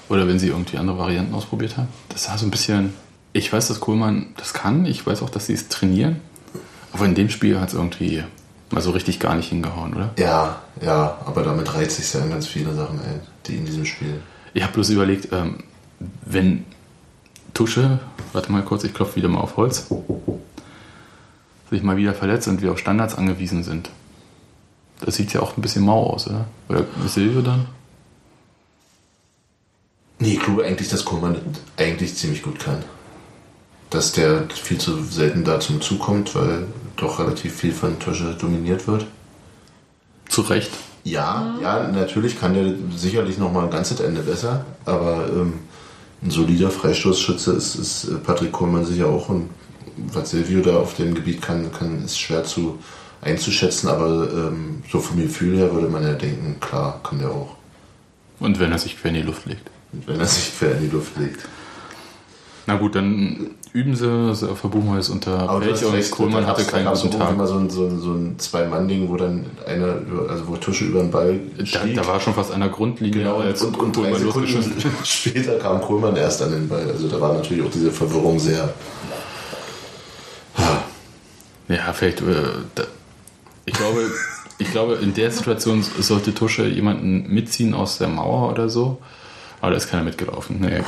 Oder wenn sie irgendwie andere Varianten ausprobiert haben. Das sah so ein bisschen. Ich weiß, dass Kohlmann das kann. Ich weiß auch, dass sie es trainieren. Aber in dem Spiel hat es irgendwie mal so richtig gar nicht hingehauen, oder? Ja, ja, aber damit reiht sich ja in ganz viele Sachen ein, die in diesem Spiel. Ich habe bloß überlegt, ähm, wenn Tusche, warte mal kurz, ich klopfe wieder mal auf Holz, sich mal wieder verletzt und wir auf Standards angewiesen sind. Das sieht ja auch ein bisschen mau aus, oder? Oder Silvio dann? Nee, ich glaube eigentlich, dass Kohlmann das eigentlich ziemlich gut kann. dass der viel zu selten da zum Zug kommt, weil doch relativ viel von Tosche dominiert wird. Zu Recht. Ja, ja, natürlich kann der sicherlich noch mal ein ganzes Ende besser, aber ähm, ein solider Freistoßschütze ist, ist Patrick Kohlmann sicher auch und was Silvio da auf dem Gebiet kann, kann ist schwer zu einzuschätzen, aber ähm, so vom Gefühl her würde man ja denken, klar, kann der auch. Und wenn er sich quer in die Luft legt. Und wenn er sich quer in die Luft legt. Na gut, dann üben sie, sie verbuchen wir es unter Aber Pech und Kohlmann da hatte keinen da guten Tag. immer so ein, so ein, so ein Zwei-Mann-Ding, wo dann einer, also wo Tusche über den Ball Da, stieg. da war schon fast an der Grundlinie, Genau, als und, und drei Sekunden später kam Kohlmann erst an den Ball. Also da war natürlich auch diese Verwirrung sehr. Ja, vielleicht. Äh, da, ich glaube, ich glaube, in der Situation sollte Tusche jemanden mitziehen aus der Mauer oder so. Aber da ist keiner mitgelaufen. Egal.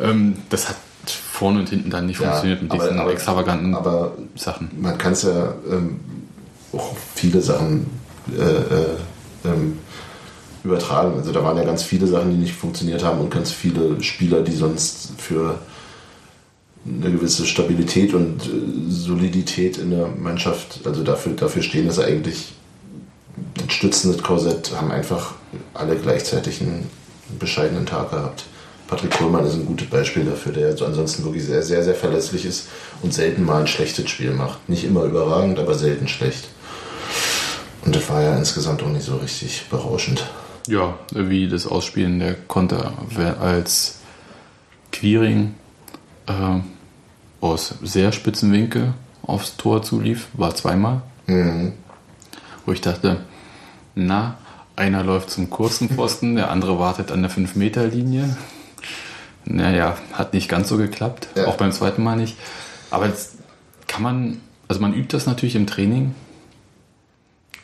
Ähm, das hat vorne und hinten dann nicht Ja, funktioniert mit aber- diesen aber- extravaganten aber Sachen. Man kann es ja ähm, auch viele Sachen äh, äh, ähm, übertragen. Also da waren ja ganz viele Sachen, die nicht funktioniert haben und ganz viele Spieler, die sonst für eine gewisse Stabilität und äh, Solidität in der Mannschaft, also dafür, dafür stehen, dass sie eigentlich ein stützendes Korsett haben einfach alle gleichzeitig einen bescheidenen Tag gehabt. Patrick Kohlmann ist ein gutes Beispiel dafür, der so ansonsten wirklich sehr, sehr, sehr verlässlich ist und selten mal ein schlechtes Spiel macht. Nicht immer überragend, aber selten schlecht. Und das war ja insgesamt auch nicht so richtig berauschend. Ja, wie das Ausspielen der Konter wer- als Quiring äh, aus sehr spitzen Winkel aufs Tor zulief, war zweimal. Wo ich dachte, na, einer läuft zum kurzen Pfosten, der andere wartet an der 5-Meter-Linie. Naja, hat nicht ganz so geklappt, Ja. auch beim zweiten Mal nicht. Aber jetzt kann man, also man übt das natürlich im Training.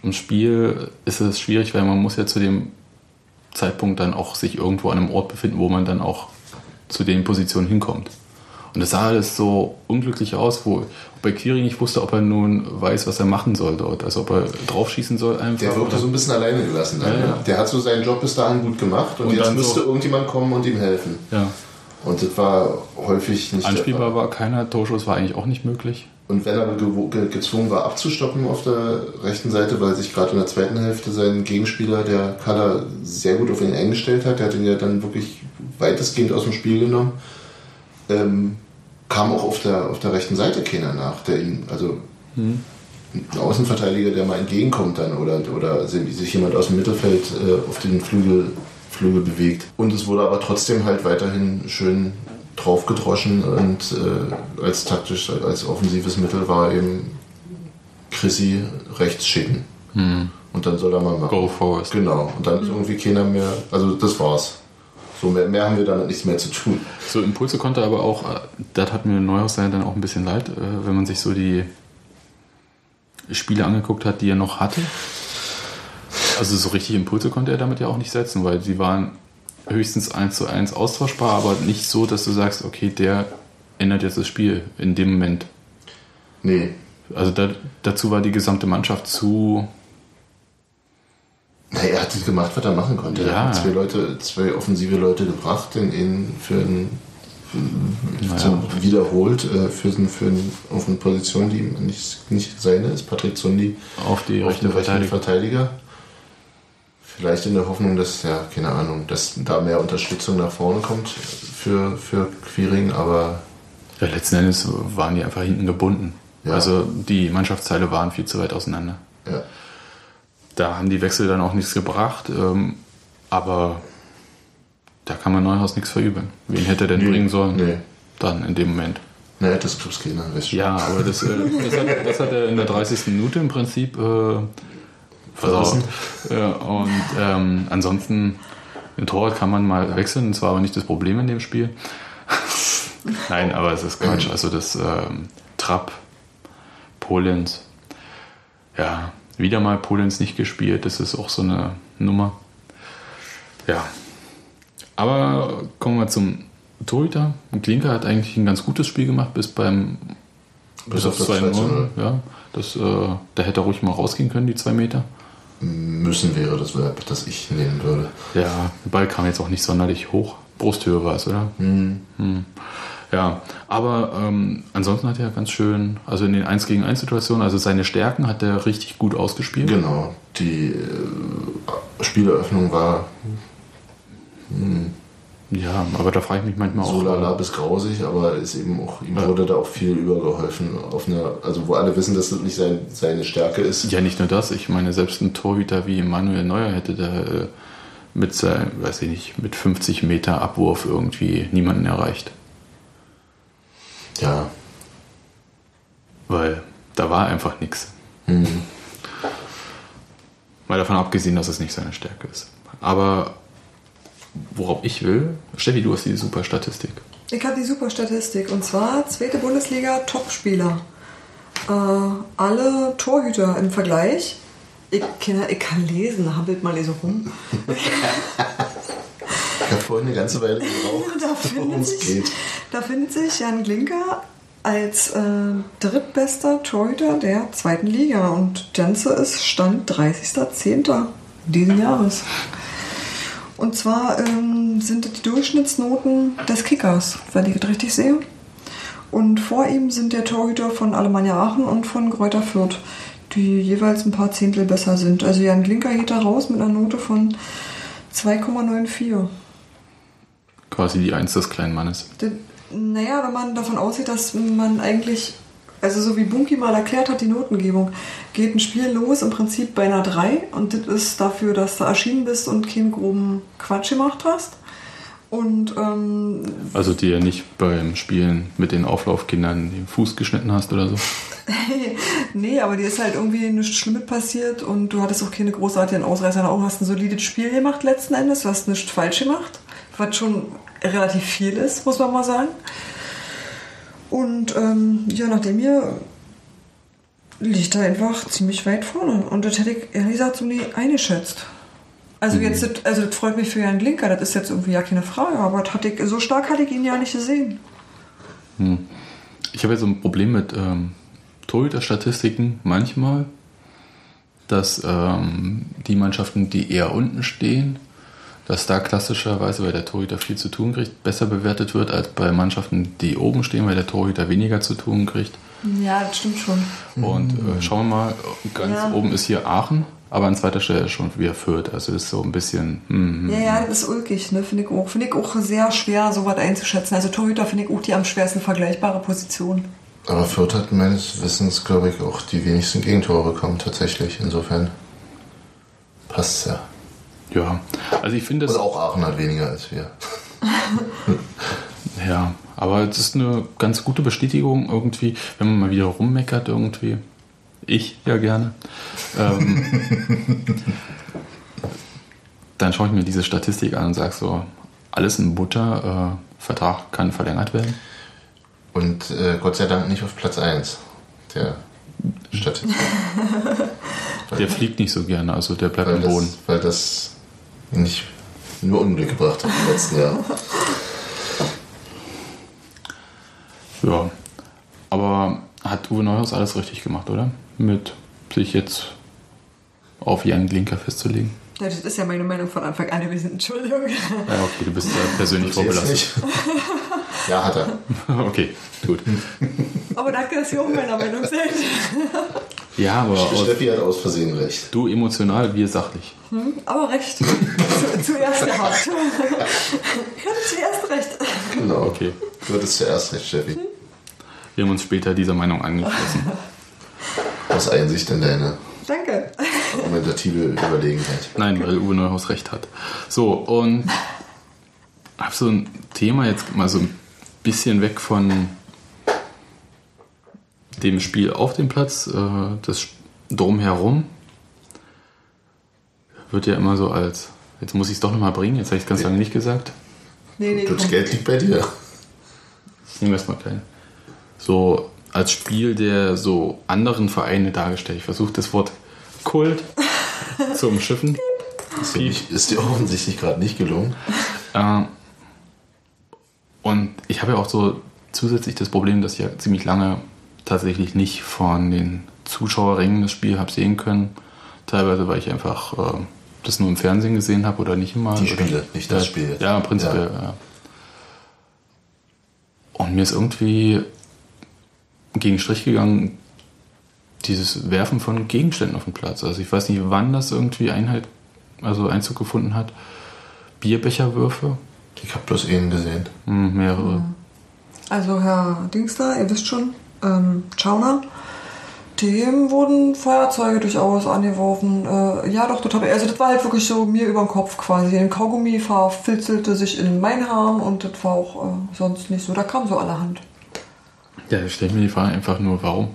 Im Spiel ist es schwierig, weil man muss ja zu dem Zeitpunkt dann auch sich irgendwo an einem Ort befinden, wo man dann auch zu den Positionen hinkommt. Und es sah alles so unglücklich aus, wo bei Kiri nicht wusste, ob er nun weiß, was er machen soll dort. Also ob er draufschießen soll einfach. Der wirkte so ein bisschen alleine gelassen. Dann, Ja, ja. Der hat so seinen Job bis dahin gut gemacht und, Und jetzt müsste so- irgendjemand kommen und ihm helfen. ja. Und das war häufig nicht Anspielbar war keiner, Torschuss war eigentlich auch nicht möglich. Und wenn er ge gezwungen war abzustoppen auf der rechten Seite, weil sich gerade in der zweiten Hälfte sein Gegenspieler, der Kader, sehr gut auf ihn eingestellt hat, der hat ihn ja dann wirklich weitestgehend aus dem Spiel genommen, ähm, kam auch auf der, auf der rechten Seite keiner nach, der ihn, also ein Außenverteidiger, der mal entgegenkommt dann oder, oder sich jemand aus dem Mittelfeld äh, auf den Flügel, Flügel bewegt. Und es wurde aber trotzdem halt weiterhin schön draufgedroschen und äh, als taktisch, als offensives Mittel war eben Chrissy rechts schicken. Und dann soll er mal machen. Go forward. Genau. Und dann ist irgendwie keiner mehr, also das war's. So mehr, mehr haben wir dann nichts mehr zu tun. So Impulse konnte aber auch, äh, das hat mir Neuhaus dann auch ein bisschen leid, äh, wenn man sich so die Spiele angeguckt hat, die er noch hatte. Also so richtig Impulse konnte er damit ja auch nicht setzen, weil sie waren höchstens eins zu eins austauschbar, aber nicht so, dass du sagst, okay, der ändert jetzt das Spiel in dem Moment. Nee. Also da, dazu war die gesamte Mannschaft zu Na, er hat das gemacht, was er machen konnte. Er Ja. hat zwei Leute, zwei offensive Leute gebracht, in ihn für einen Naja. zum- wiederholt äh, für, für auf eine Position, die nicht, nicht seine ist. Patrick Zundi auf die auf rechte Verteidigung. Verteidiger. Vielleicht in der Hoffnung, dass, ja, keine Ahnung, dass da mehr Unterstützung nach vorne kommt für, für Quiring, aber Ja, letzten Endes waren die einfach hinten gebunden. Ja. Also die Mannschaftsteile waren viel zu weit auseinander. ja. Da haben die Wechsel dann auch nichts gebracht, ähm, aber da kann man Neuhaus nichts verübeln. Wen hätte er denn Nee, bringen sollen? nee. Dann in dem Moment. Naja, das Clubs keiner. Ja, aber das, äh, das, hat, das hat er in der 30. Minute im Prinzip äh, versaut. Ja, und ähm, ansonsten, im Torwart kann man mal wechseln, das war aber nicht das Problem in dem Spiel. Nein, aber es ist Quatsch. Also das ähm, Trapp, Polens, ja, wieder mal Polens nicht gespielt, das ist auch so eine Nummer. Ja. Aber kommen wir zum Torhüter. Klinker hat eigentlich ein ganz gutes Spiel gemacht, bis beim Bis auf das 2-0. 2-0. Ja, das, äh, da hätte er ruhig mal rausgehen können, die zwei Meter. Müssen wäre das Verb, das ich nehmen würde. Ja, der Ball kam jetzt auch nicht sonderlich hoch. Brusthöhe war es, oder? Hm. Ja, aber ähm, ansonsten hat er ganz schön, also in den 1 gegen 1 Situationen, also seine Stärken hat er richtig gut ausgespielt. Genau, die äh, Spieleröffnung war hm, Ja, aber da frage ich mich manchmal so auch. lala bis grausig, aber ist eben auch, ihm wurde da auch viel übergeholfen. Auf einer, also wo alle wissen, dass das nicht sein, seine Stärke ist. Ja, nicht nur das. Ich meine, selbst ein Torhüter wie Manuel Neuer hätte da äh, mit, weiß ich nicht, mit 50 Meter Abwurf irgendwie niemanden erreicht. Ja. Weil da war einfach nichts. Hm. Mal davon abgesehen, dass es nicht seine Stärke ist. Aber worauf ich will, Steffi, du hast die super Statistik. Ich habe die super Statistik und zwar zweite Bundesliga Topspieler. Äh, alle Torhüter im Vergleich. Ich, kann- ich kann lesen, hampelt mal so rum. Vorhin eine ganze Weile gebraucht, Da worum findet, es sich, geht. da findet sich Jan Glinker als äh, drittbester Torhüter der zweiten Liga und Janse ist Stand 30.10. diesen Jahres. Und zwar ähm, sind das die Durchschnittsnoten des Kickers, wenn ich das richtig sehe. Und vor ihm sind der Torhüter von Alemannia Aachen und von Greuther Fürth, die jeweils ein paar Zehntel besser sind. Also Jan Glinker geht da raus mit einer Note von 2,94. Quasi die Eins des kleinen Mannes. Naja, wenn man davon ausgeht, dass man eigentlich, also so wie Bunky mal erklärt hat, die Notengebung, geht ein Spiel los im Prinzip bei einer 3 und das ist dafür, dass du erschienen bist und keinen groben Quatsch gemacht hast. Und ähm, Also dir nicht beim Spielen mit den Auflaufkindern den Fuß geschnitten hast oder so. nee, aber dir ist halt irgendwie nichts Schlimmes passiert und du hattest auch keine großartigen Ausreißer Augen, hast ein solides Spiel gemacht letzten Endes, du hast nichts falsch gemacht, was schon relativ viel ist, muss man mal sagen. Und ähm, ja, nachdem hier liegt er einfach ziemlich weit vorne und das hätte ich ehrlich gesagt so nie eingeschätzt. Also jetzt, das- also das freut mich für Jan Glinker, das ist jetzt irgendwie ja keine Frage, aber das hatte ich, so stark hatte ich ihn ja nicht gesehen. Hm. Ich habe jetzt so ein Problem mit ähm, Torhüter-Statistiken manchmal, dass ähm, die Mannschaften, die eher unten stehen, dass da klassischerweise, weil der Torhüter viel zu tun kriegt, besser bewertet wird als bei Mannschaften, die oben stehen, weil der Torhüter weniger zu tun kriegt. Ja, das stimmt schon. Und äh, schauen wir mal, ganz Ja. oben ist hier Aachen, aber an zweiter Stelle ist schon wieder Fürth. Also ist so ein bisschen. Hm. Ja, ja, das ist ulkig, ne? Finde ich auch. Finde ich auch sehr schwer, sowas einzuschätzen. Also Torhüter finde ich auch die am schwersten vergleichbare Position. Aber Fürth hat meines Wissens, glaube ich, auch die wenigsten Gegentore bekommen, tatsächlich. Insofern passt ja. Ja, also ich finde das. Und auch Aachen hat weniger als wir. Ja, aber es ist eine ganz gute Bestätigung irgendwie, wenn man mal wieder rummeckert irgendwie. Ich ja gerne. Ähm, dann schaue ich mir diese Statistik an und sage so, alles in Butter, äh, Vertrag kann verlängert werden. Und äh, Gott sei Dank nicht auf Platz 1 der Statistik. Der fliegt nicht so gerne, also der bleibt weil am Boden. Das, weil das nicht nur Unglück gebracht hat im letzten Jahr. Ja, aber hat Uwe Neuhaus alles richtig gemacht, oder? Mit sich jetzt auf Jan Glinker festzulegen. Ja, das ist ja meine Meinung von Anfang an gewesen. Entschuldigung. Ja, okay, du bist ja persönlich vorbelastet. Ja, hat er. Okay, gut. Aber danke, dass ihr auch meiner Meinung seid. Ja, aber aus, Steffi hat aus Versehen recht. du emotional, wir sachlich. Hm, aber recht. Zu, zuerst gehabt. Ich hatte zuerst recht. Genau. Okay. Du hattest zuerst recht, Steffi. Wir haben uns später dieser Meinung angeschlossen. Aus Einsicht in deine Danke. argumentative Überlegenheit. Nein, weil Uwe Neuhaus recht hat. So, und habe so ein Thema jetzt mal so ein bisschen weg von dem Spiel auf dem Platz, äh, das Drumherum. Wird ja immer so als, jetzt muss ich es doch nochmal bringen, jetzt habe ich es ganz lange nicht gesagt. Nee, nee, Das. Geld liegt bei dir. Nehmen wir erstmal klein. So als Spiel der so anderen Vereine dargestellt. Ich versuche das Wort Kult zu umschiffen. Ist dir, nicht, ist dir offensichtlich gerade nicht gelungen. Äh, und ich habe ja auch so zusätzlich das Problem, dass ich ja ziemlich lange tatsächlich nicht von den Zuschauerrängen das Spiel habe sehen können. Teilweise, weil ich einfach äh, das nur im Fernsehen gesehen habe oder nicht immer. Die oder, Spiele, nicht das Spiel. Ja, prinzipiell. Ja. Und Und mir ist irgendwie gegen Strich gegangen, dieses Werfen von Gegenständen auf dem Platz. Also ich weiß nicht, wann das irgendwie Einheit, also Einzug gefunden hat. Bierbecherwürfe. Ich habe bloß eben gesehen. Hm, mehrere. Also Herr Dingster, ihr wisst schon, ähm, Chauner, dem wurden Feuerzeuge durchaus angeworfen. Äh, ja, doch, ich. Also das war halt wirklich so mir über den Kopf quasi. Ein Kaugummi verfilzelte sich in mein Haar und das war auch äh, sonst nicht so. Da kam so allerhand. Ja, ich stelle mir die Frage einfach nur, warum?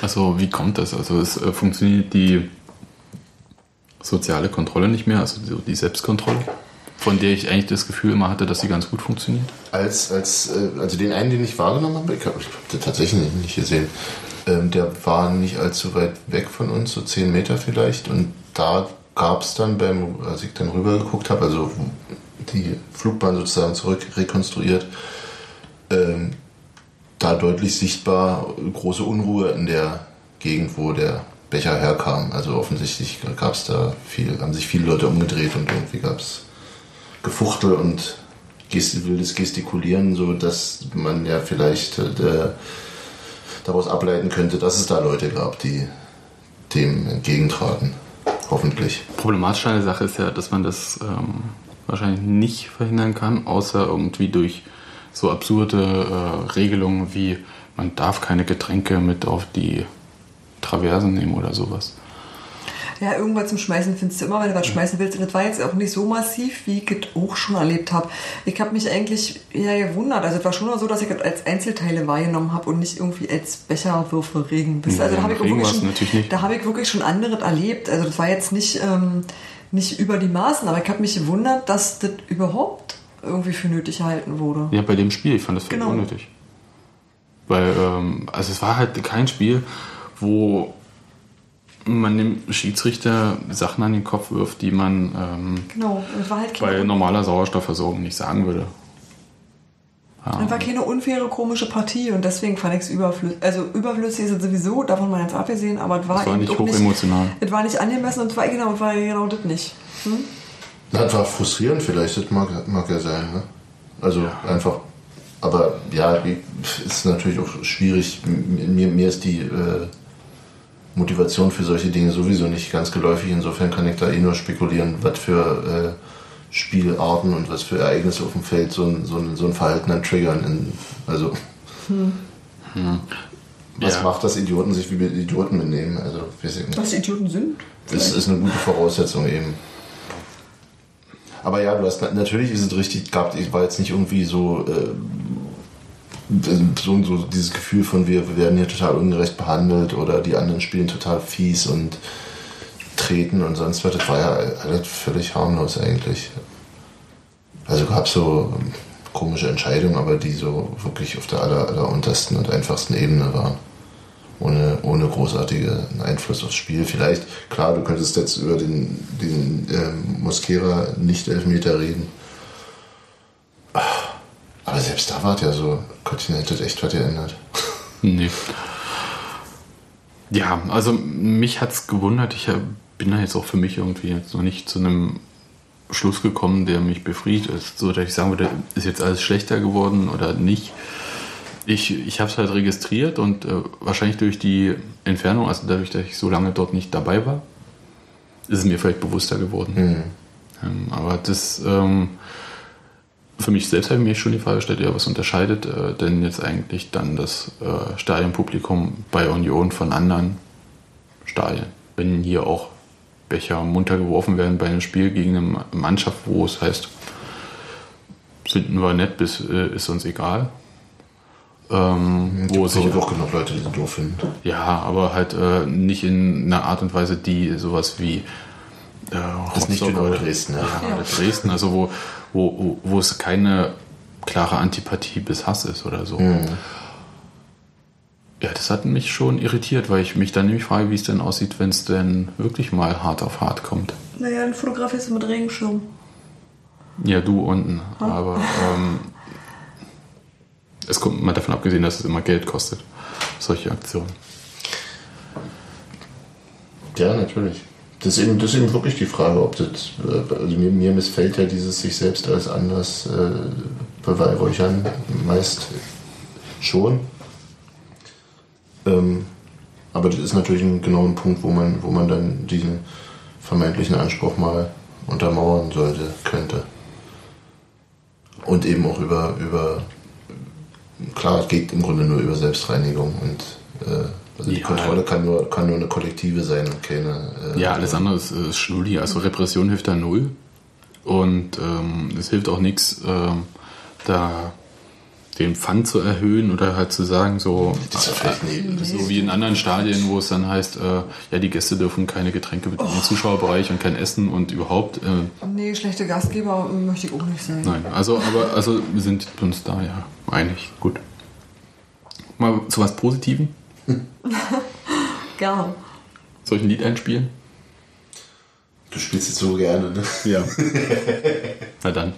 Also wie kommt das? Also es äh, funktioniert die soziale Kontrolle nicht mehr, also so die Selbstkontrolle, von der ich eigentlich das Gefühl immer hatte, dass sie ganz gut funktioniert. Als, als, äh, also den einen, den ich wahrgenommen habe, ich habe hab den tatsächlich nicht gesehen, ähm, der war nicht allzu weit weg von uns, so 10 Meter vielleicht. Und da gab es dann, beim, als ich dann rüber geguckt habe, also die Flugbahn sozusagen zurück rekonstruiert, ähm, da deutlich sichtbar große Unruhe in der Gegend, wo der Becher herkam. Also offensichtlich gab da viel, haben sich viele Leute umgedreht und irgendwie gab es Gefuchtel und gest wildes Gestikulieren, so dass man ja vielleicht äh, daraus ableiten könnte, dass es da Leute gab, die dem entgegentraten. Hoffentlich. Problematische an der Sache ist ja, dass man das ähm, wahrscheinlich nicht verhindern kann, außer irgendwie durch so absurde äh, Regelungen wie man darf keine Getränke mit auf die Traversen nehmen oder sowas. Ja, irgendwas zum Schmeißen findest du immer, wenn du was schmeißen willst. Und das war jetzt auch nicht so massiv, wie ich es auch schon erlebt habe. Ich habe mich eigentlich eher gewundert. Also es war schon so, dass ich es als Einzelteile wahrgenommen habe und nicht irgendwie als Becherwürfe Regen. Ja, also da habe ich, wirklich schon- da habe ich wirklich schon anderes erlebt. Also das war jetzt nicht, ähm, nicht über die Maßen, aber ich habe mich gewundert, dass das überhaupt irgendwie für nötig gehalten wurde. Ja, bei dem Spiel, ich fand das völlig Genau. unnötig. Weil, ähm, also es war halt kein Spiel, wo man dem Schiedsrichter Sachen an den Kopf wirft, die man ähm, Genau, und es war halt bei normaler Sauerstoffversorgung nicht sagen würde. es war keine unfaire, komische Partie und deswegen fand ich es überflüssig. Also überflüssig ist es sowieso, davon mal ganz abgesehen, aber es war, Es war nicht hochemotional. Es war nicht angemessen und es war genau, es war genau das nicht. Hm? Das war frustrierend vielleicht, das mag, mag ja sein. Ne? Also einfach, aber ja, wie- ist natürlich auch schwierig. Mir, mir ist die äh, Motivation für solche Dinge sowieso nicht ganz geläufig. Insofern kann ich da eh nur spekulieren, was für äh, Spielarten und was für Ereignisse auf dem Feld so ein, so ein, so ein Verhalten dann triggern. In, also, Hm. was Ja. macht das Idioten sich wie Idioten benehmen? Also, weiß ich nicht. Was Idioten sind? Das ist eine gute Voraussetzung eben. Aber ja, du hast natürlich ist es richtig gehabt. Ich war jetzt nicht irgendwie so, äh, so, so dieses Gefühl von wir, werden hier total ungerecht behandelt oder die anderen spielen total fies und treten und sonst was. Das war ja alles völlig harmlos eigentlich. Also gab es so ähm, komische Entscheidungen, aber die so wirklich auf der aller, aller untersten und einfachsten Ebene waren ohne, ohne großartigen Einfluss aufs Spiel. Vielleicht, klar, du könntest jetzt über den, den ähm, Mosquera nicht Elfmeter reden. Aber selbst da war es ja so, Gottchen hätte echt was geändert. Nee. Ja, also mich hat es gewundert. Ich bin da jetzt auch für mich irgendwie jetzt noch nicht zu einem Schluss gekommen, der mich befriedigt ist, so dass ich sagen würde, ist jetzt alles schlechter geworden oder nicht. Ich, ich habe es halt registriert und äh, wahrscheinlich durch die Entfernung, also dadurch, dass ich so lange dort nicht dabei war, ist es mir vielleicht bewusster geworden. Ähm, aber das, ähm, für mich selbst habe ich mir schon die Frage gestellt, ja, was unterscheidet äh, denn jetzt eigentlich dann das äh, Stadionpublikum bei Union von anderen Stadien? Wenn hier auch Becher munter geworfen werden bei einem Spiel gegen eine Mannschaft, wo es heißt, finden wir nett, bis äh, ist uns egal. Ähm, wo Gibt sich auch genug Leute, die das doof finden. ja, aber halt äh, nicht in einer Art und Weise, die sowas wie äh, Das ist nicht genau Dresden, ja. Ja, oder Dresden, also wo, wo, wo, wo es keine klare Antipathie bis Hass ist oder so. Mhm. Ja, das hat mich schon irritiert, weil ich mich dann nämlich frage, wie es denn aussieht, wenn es denn wirklich mal hart auf hart kommt. Naja, dann fotografierst du mit Regenschirm. Ja, du unten. Ah. Aber ähm, es kommt mal davon abgesehen, dass es immer Geld kostet, solche Aktionen. Ja, natürlich. Das ist, eben, das ist eben wirklich die Frage, ob das, äh, also mir, mir missfällt ja dieses sich selbst als anders äh, beweihräuchern, meist schon. Ähm, aber das ist natürlich ein genauer Punkt, wo man, wo man dann diesen vermeintlichen Anspruch mal untermauern sollte, könnte. Und eben auch über, über klar, es geht im Grunde nur über Selbstreinigung und äh, also die Ja. Kontrolle kann nur, kann nur eine kollektive sein und keine. Äh, Ja, alles andere ist, ist Schnulli. Also Repression hilft da null. Und ähm, es hilft auch nichts, ähm, da den Pfand zu erhöhen oder halt zu sagen, so, Das ist vielleicht nie- so wie in anderen Stadien, wo es dann heißt, äh, ja, die Gäste dürfen keine Getränke mit in den Zuschauerbereich und kein Essen und überhaupt. Äh, Nee, schlechte Gastgeber möchte ich auch nicht sein. nein, also, aber also wir sind uns da ja einig. Gut. Mal zu was Positivem. Gern. Soll ich ein Lied einspielen? Du spielst es so gerne, ne? Ja. Na dann.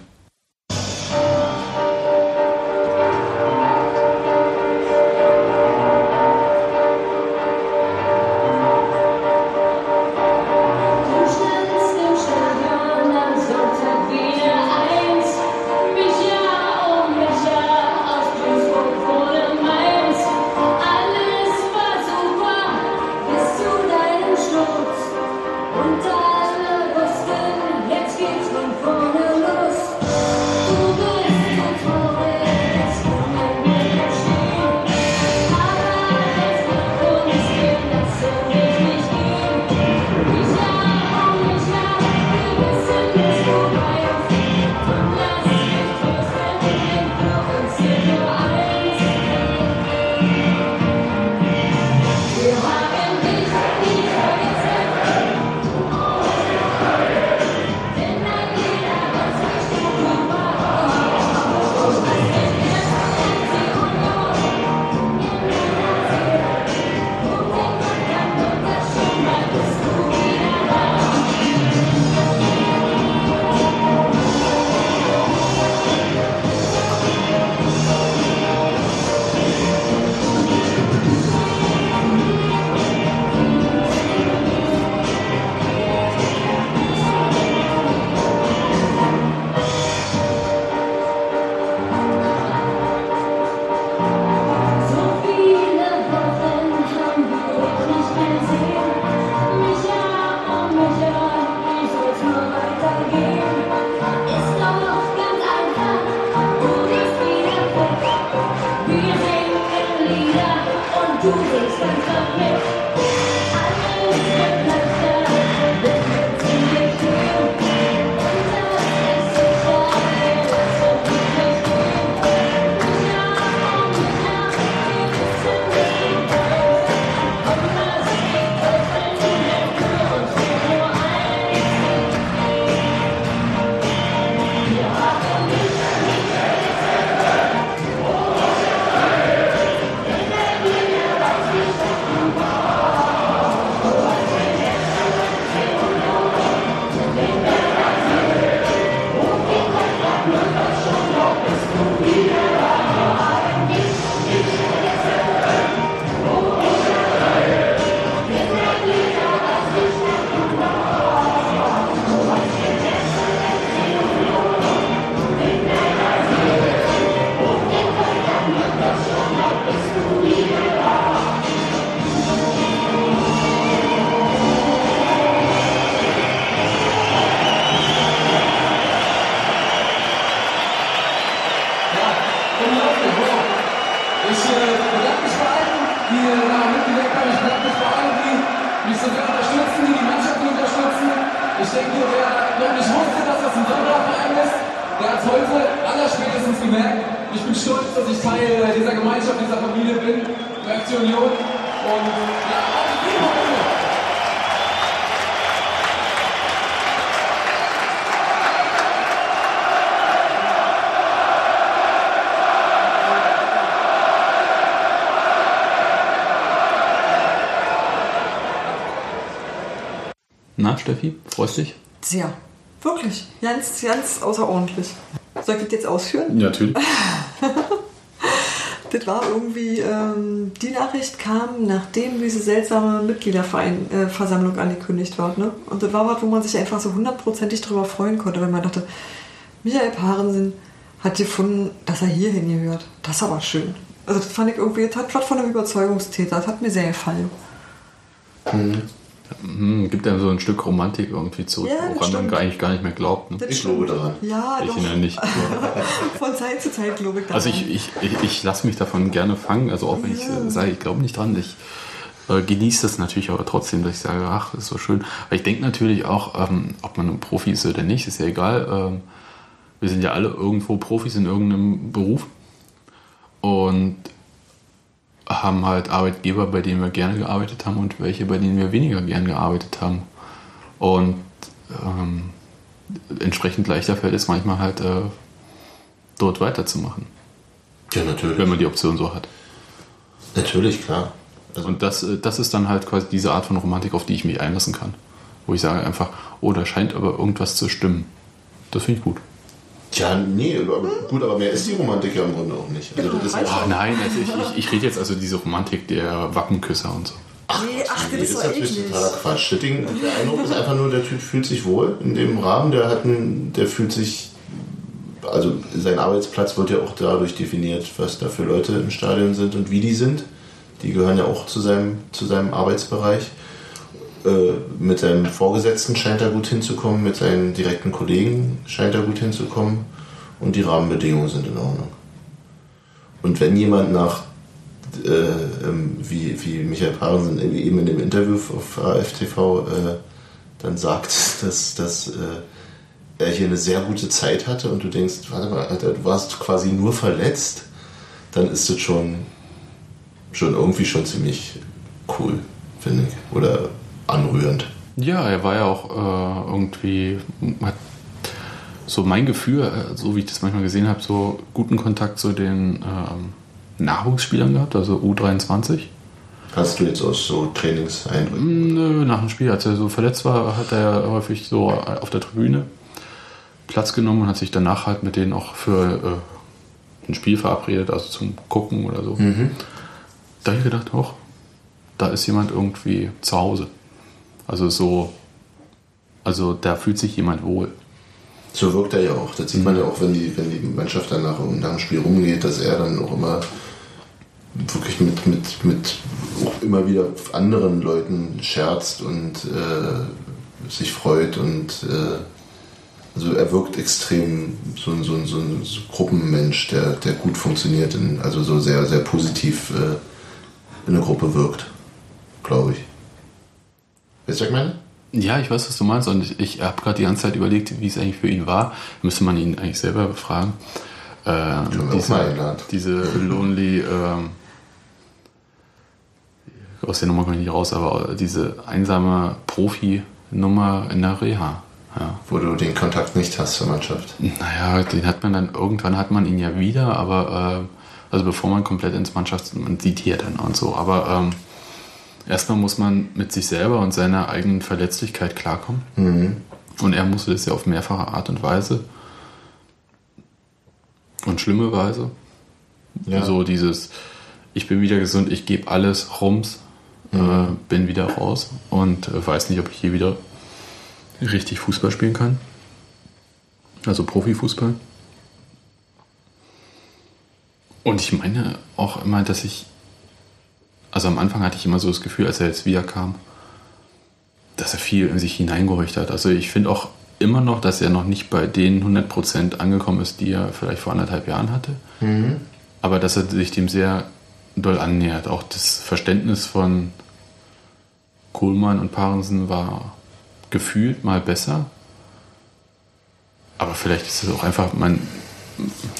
Ich denke, wer noch nicht wusste, dass das ein Sonderverein ist, der hat heute allerspätestens gemerkt. Ich bin stolz, dass ich Teil dieser Gemeinschaft, dieser Familie bin, der FC Union. Und ja, auf die Bühne! Steffi, freust dich? Sehr. Wirklich. Ganz, ganz außerordentlich. Soll ich das jetzt ausführen? Ja, natürlich. Das war irgendwie, ähm, die Nachricht kam, nachdem diese seltsame Mitgliederversammlung angekündigt war. Ne? Und das war was, wo man sich einfach so hundertprozentig drüber freuen konnte, wenn man dachte, Michael Parensen hat gefunden, dass er hier hingehört. Das ist aber schön. Also das fand ich irgendwie, das hat was von einem Überzeugungstäter. Das hat mir sehr gefallen. Hm, gibt einem so ein Stück Romantik irgendwie zurück, Ja, woran man stimmt. gar- eigentlich gar nicht mehr glaubt. Ne? Das Ich glaube daran. Ja, ich doch. ja nicht. Von Zeit zu Zeit glaube ich Also daran. ich, ich, ich, ich lasse mich davon gerne fangen, also auch wenn ich äh, sage, ich glaube nicht dran, ich äh, genieße das natürlich aber trotzdem, dass ich sage, ach, das ist so schön. Weil ich denke natürlich auch, ähm, ob man ein Profi ist oder nicht, ist ja egal. Ähm, wir sind ja alle irgendwo Profis in irgendeinem Beruf und haben halt Arbeitgeber, bei denen wir gerne gearbeitet haben und welche, bei denen wir weniger gern gearbeitet haben. Und ähm, entsprechend leichter fällt es manchmal halt, äh, dort weiterzumachen. Ja, natürlich. Wenn man die Option so hat. Natürlich, klar. und das, äh, das ist dann halt quasi diese Art von Romantik, auf die ich mich einlassen kann. Wo ich sage einfach, oh, da scheint aber irgendwas zu stimmen. Das finde ich gut. Ja, nee, aber gut, aber mehr ist die Romantik ja im Grunde auch nicht. Also, das ist Ach nein, also ich, ich, ich rede jetzt also diese Romantik der Wackenküsser und so. nee, ach, Nee, das das ist natürlich eklig. totaler Quatsch. Das Ding, der Eindruck ist einfach nur, der Typ fühlt sich wohl in dem Rahmen. Der hat einen, der fühlt sich, also sein Arbeitsplatz wird ja auch dadurch definiert, was da für Leute im Stadion sind und wie die sind. Die gehören ja auch zu seinem, zu seinem Arbeitsbereich. Äh, mit seinem Vorgesetzten scheint er gut hinzukommen, mit seinen direkten Kollegen scheint er gut hinzukommen und die Rahmenbedingungen sind in Ordnung. Und wenn jemand nach äh, ähm, wie, wie Michael Parensen eben in dem Interview auf AFTV äh, dann sagt, dass, dass äh, er hier eine sehr gute Zeit hatte und du denkst, warte mal, Alter, du warst quasi nur verletzt, dann ist das schon, schon irgendwie schon ziemlich cool, finde ich. Oder anrührend. Ja, er war ja auch äh, irgendwie, hat so mein Gefühl, äh, so wie ich das manchmal gesehen habe, so guten Kontakt zu den ähm, Nachwuchsspielern gehabt, also U23. Hast du jetzt aus so Trainingseindrücken? Nö, nach dem Spiel, als er so verletzt war, hat er häufig so auf der Tribüne Platz genommen und hat sich danach halt mit denen auch für äh, ein Spiel verabredet, also zum Gucken oder so. Mhm. Da habe ich gedacht, hoch, da ist jemand irgendwie zu Hause. Also so, also da fühlt sich jemand wohl. So wirkt er ja auch. Das sieht man ja auch, wenn die, wenn die Mannschaft dann nach, nach dem Spiel rumgeht, dass er dann auch immer wirklich mit, mit, mit auch immer wieder anderen Leuten scherzt und äh, sich freut und äh, also er wirkt extrem so, ein- so, ein- so ein so ein Gruppenmensch, der, der gut funktioniert, in, also so sehr, sehr positiv äh, in der Gruppe wirkt, glaube ich. Du, was ich meine? Ja, ich weiß, was du meinst und ich, ich habe gerade die ganze Zeit überlegt, wie es eigentlich für ihn war. Müsste man ihn eigentlich selber befragen. Ähm, diese, diese Lonely, ähm, aus der Nummer komme ich nicht raus, aber diese einsame Profi-Nummer in der Reha. Ja. Wo du den Kontakt nicht hast zur Mannschaft. Naja, den hat man dann, irgendwann hat man ihn ja wieder, aber äh, also bevor man komplett ins Mannschafts-, man sieht hier dann und so, aber ähm, erstmal muss man mit sich selber und seiner eigenen Verletzlichkeit klarkommen. Mhm. Und er musste das ja auf mehrfache Art und Weise. Und schlimme Weise. Ja. So dieses, ich bin wieder gesund, ich gebe alles rums, äh, bin wieder raus und äh, weiß nicht, ob ich hier wieder richtig Fußball spielen kann. Also Profifußball. Und ich meine auch immer, dass ich, also am Anfang hatte ich immer so das Gefühl, als er jetzt wiederkam, dass er viel in sich hineingehorcht hat. Also ich finde auch immer noch, dass er noch nicht bei den 100% angekommen ist, die er vielleicht vor anderthalb Jahren hatte. Mhm. Aber dass er sich dem sehr doll annähert. Auch das Verständnis von Kohlmann und Parensen war gefühlt mal besser. Aber vielleicht ist es auch einfach, man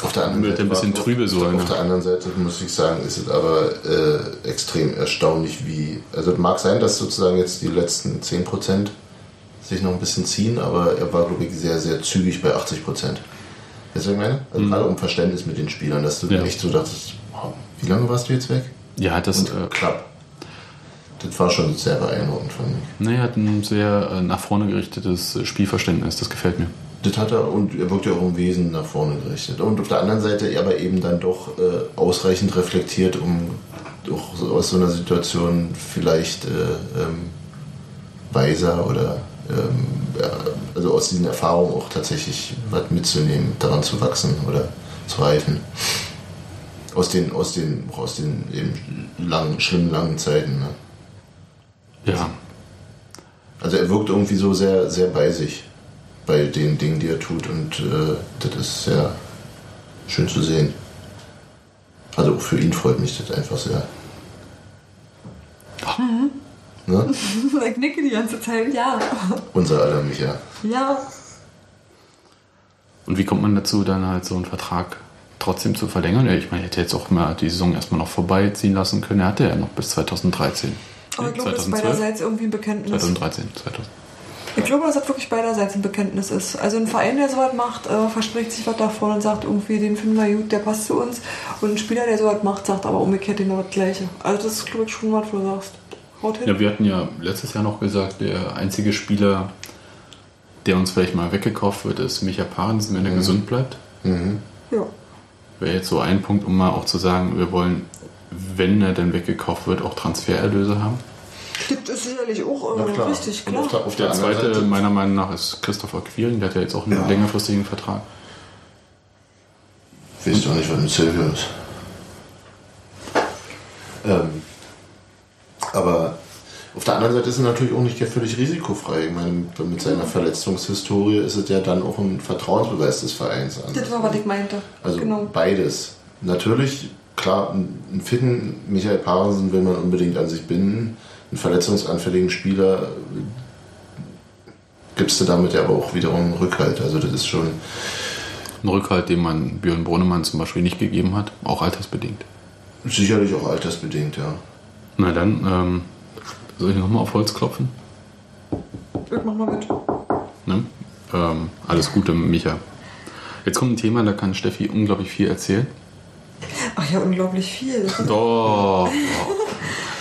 Auf der anderen Seite ein bisschen war- trübe so. Auf, ne? auf der anderen Seite muss ich sagen, ist es aber äh, extrem erstaunlich, wie. Also es mag sein, dass sozusagen jetzt die letzten 10% sich noch ein bisschen ziehen, aber er war, glaube ich, sehr, sehr zügig bei 80%. Weißt du, ich meine? Also Mhm. gerade um Verständnis mit den Spielern, dass du Ja. echt so dachtest, wow, wie lange warst du jetzt weg? Ja, das Und äh, klapp. Das war schon sehr beeindruckend, fand ich. nee, er hat ein sehr äh, nach vorne gerichtetes Spielverständnis, das gefällt mir. Das hat er und er wirkt ja auch im Wesen nach vorne gerichtet. Und auf der anderen Seite aber eben dann doch äh, ausreichend reflektiert, um doch so aus so einer Situation vielleicht äh, ähm, weiser oder ähm, ja, also aus diesen Erfahrungen auch tatsächlich was mitzunehmen, daran zu wachsen oder zu reifen. Aus den, aus den, auch aus den eben langen, schlimmen langen Zeiten. Ne? Ja. Also er wirkt irgendwie so sehr, sehr bei sich bei den Dingen, die er tut und äh, das ist sehr schön zu sehen. Also auch für ihn freut mich das einfach sehr. Mhm. Ne? ich nicke die ganze Zeit, ja. Unser aller Micha. Ja. Und wie kommt man dazu, dann halt so einen Vertrag trotzdem zu verlängern? Ja, ich meine, er hätte jetzt auch mal die Saison erstmal noch vorbeiziehen lassen können. Er hatte ja noch bis 2013. Aber ich glaube, das ist beiderseits irgendwie ein Bekenntnis. 2013, 2000. Ich glaube, dass das wirklich beiderseits ein Bekenntnis ist. Also ein Verein, der sowas macht, äh, verspricht sich was davon und sagt irgendwie, den finden wir gut, der passt zu uns. Und ein Spieler, der sowas macht, sagt aber umgekehrt genau das Gleiche. Also das ist, glaube ich, schon was, wo du sagst. Haut hin. Ja, wir hatten ja letztes Jahr noch gesagt, der einzige Spieler, der uns vielleicht mal weggekauft wird, ist Micha Parensen, wenn er gesund bleibt. Mhm. Ja. Wäre jetzt so ein Punkt, um mal auch zu sagen, wir wollen, wenn er dann weggekauft wird, auch Transfererlöse haben. Das ist sicherlich auch äh, klar. richtig, klar. auf der, auf Der der anderen zweite, Seite, meiner Meinung nach, ist Christopher Quiring, der hat ja jetzt auch einen Ja. längerfristigen Vertrag. Weißt du auch nicht, was mit Silvio ist. Ähm, aber auf der anderen Seite ist er natürlich auch nicht völlig risikofrei. Ich meine, mit seiner Verletzungshistorie ist es ja dann auch ein Vertrauensbeweis des Vereins. an. Das war, was ich meinte. Also genau. beides. Natürlich, klar, einen einen fitten Michael Parensen will man unbedingt an sich binden. Einen verletzungsanfälligen Spieler gibst du damit ja aber auch wiederum Rückhalt. Also das ist schon Ein Rückhalt, den man Björn Brunnemann zum Beispiel nicht gegeben hat, auch altersbedingt. sicherlich auch altersbedingt, ja. Na dann, ähm, soll ich nochmal auf Holz klopfen? Ich mach mal mit. Ne? Ähm, alles Gute, Micha. Jetzt kommt ein Thema, da kann Steffi unglaublich viel erzählen. Ach ja, unglaublich viel. Doch.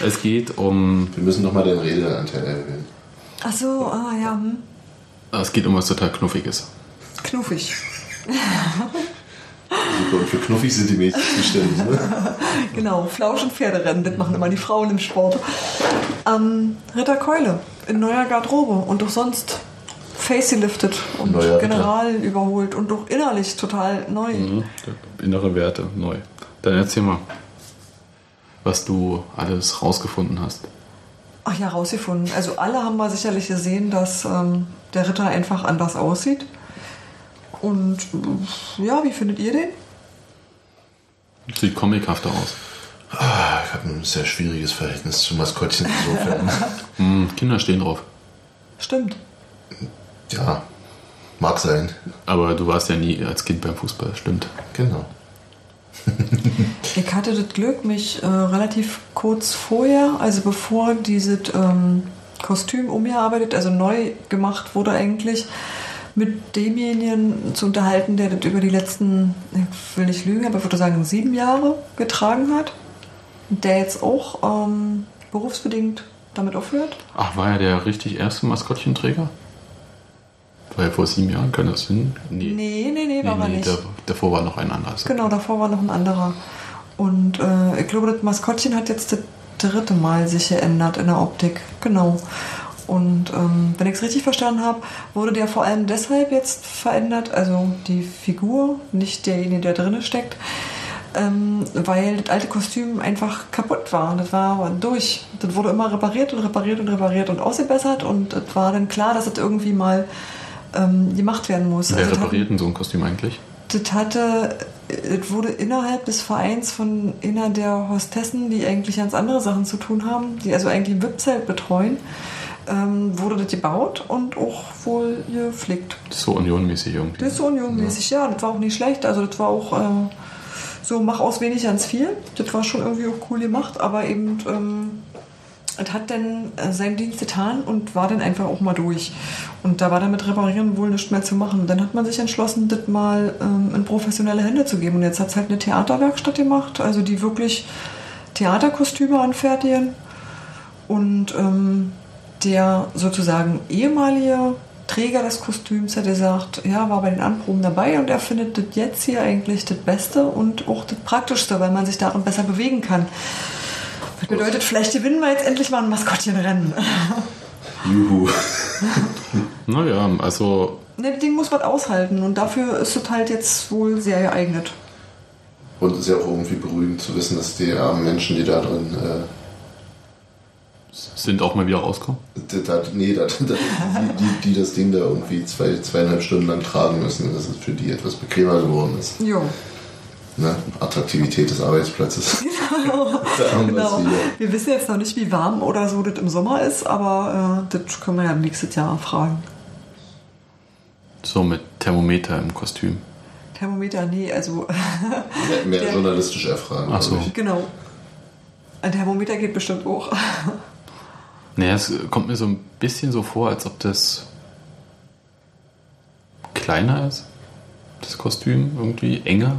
es geht um. Wir müssen nochmal den Redeanteil erhöhen. Ach so, ah ja, hm. Es geht um was total Knuffiges. knuffig. Super, und für knuffig sind die Mädchen zuständig. Ne? Genau, Flausch- und Pferderennen, das machen immer die Frauen im Sport. Ähm, Ritter Keule in neuer Garderobe und auch sonst facelifted und Neuer Ritter. General überholt und auch innerlich total neu. Mhm. Innere Werte, neu. Dann erzähl mal, was du alles rausgefunden hast. Ach ja, rausgefunden. Also alle haben mal sicherlich gesehen, dass ähm, der Ritter einfach anders aussieht. Und äh, ja, wie findet ihr den? Sieht comichafter aus. Ah, ich habe ein sehr schwieriges Verhältnis zu Maskottchen insofern. Hm, Kinder stehen drauf. Stimmt. ja, mag sein. Aber du warst ja nie als Kind beim Fußball, stimmt. Genau. Ich hatte das Glück, mich äh, relativ kurz vorher, also bevor dieses ähm, Kostüm umgearbeitet, also neu gemacht wurde eigentlich, mit demjenigen zu unterhalten, der das über die letzten, ich will nicht lügen, aber ich würde sagen sieben Jahre getragen hat. Der jetzt auch ähm, berufsbedingt damit aufhört. Ach, war er der richtig erste Maskottchenträger? Er vor sieben Jahren? Kann das hin? Nee. Nee, nee, nee, war er nicht. da- davor war noch ein anderer. Genau, davor war noch ein anderer. Und äh, ich glaube, das Maskottchen hat jetzt das dritte Mal sich geändert in der Optik. Genau. Und ähm, wenn ich es richtig verstanden habe, wurde der vor allem deshalb jetzt verändert, also die Figur, nicht derjenige, der drinne steckt, ähm, weil das alte Kostüm einfach kaputt war. Das war durch. Das wurde immer repariert und repariert und repariert und ausgebessert und es war dann klar, dass das irgendwie mal ähm, gemacht werden muss. Wer Also das repariert denn so ein Kostüm eigentlich? das hatte, es wurde innerhalb des Vereins von einer der Hostessen, die eigentlich ganz andere Sachen zu tun haben, die also eigentlich ein VIP-Zelt betreuen, ähm, wurde das gebaut und auch wohl gepflegt. So unionmäßig irgendwie. Das ist so unionmäßig, ja. Das war auch nicht schlecht. Also das war auch äh, so, mach aus wenig ganz viel. Das war schon irgendwie auch cool gemacht, aber eben, ähm, es hat dann äh, seinen Dienst getan und war dann einfach auch mal durch. Und da war dann mit Reparieren wohl nichts mehr zu machen. Dann hat man sich entschlossen, das mal ähm, in professionelle Hände zu geben. Und jetzt hat es halt eine Theaterwerkstatt gemacht, also die wirklich Theaterkostüme anfertigen. Und ähm, der sozusagen ehemalige Träger des Kostüms hat gesagt, ja, war bei den Anproben dabei und er findet das jetzt hier eigentlich das Beste und auch das Praktischste, weil man sich darin besser bewegen kann. Das bedeutet, vielleicht gewinnen wir jetzt endlich mal ein Maskottchenrennen. Juhu. Naja, also Ne, das Ding muss was aushalten und dafür ist es halt jetzt wohl sehr geeignet. Und es ist ja auch irgendwie beruhigend zu wissen, dass die armen Menschen, die da drin äh, Sind auch mal wieder rauskommen? da, nee, da, da, die, die, die das Ding da irgendwie zwei, zweieinhalb Stunden lang tragen müssen, dass es für die etwas bequemer geworden ist. Jo. Ne? Attraktivität des Arbeitsplatzes. Genau. wieder. Wir wissen jetzt noch nicht, wie warm oder so das im Sommer ist, aber äh, das können wir ja nächstes Jahr fragen. So mit Thermometer im Kostüm. Thermometer, nee, also Mehr, mehr Der- journalistisch erfragen. Ach so. genau. Ein Thermometer geht bestimmt hoch. Naja, es kommt mir so ein bisschen so vor, als ob das kleiner ist. Das Kostüm irgendwie enger.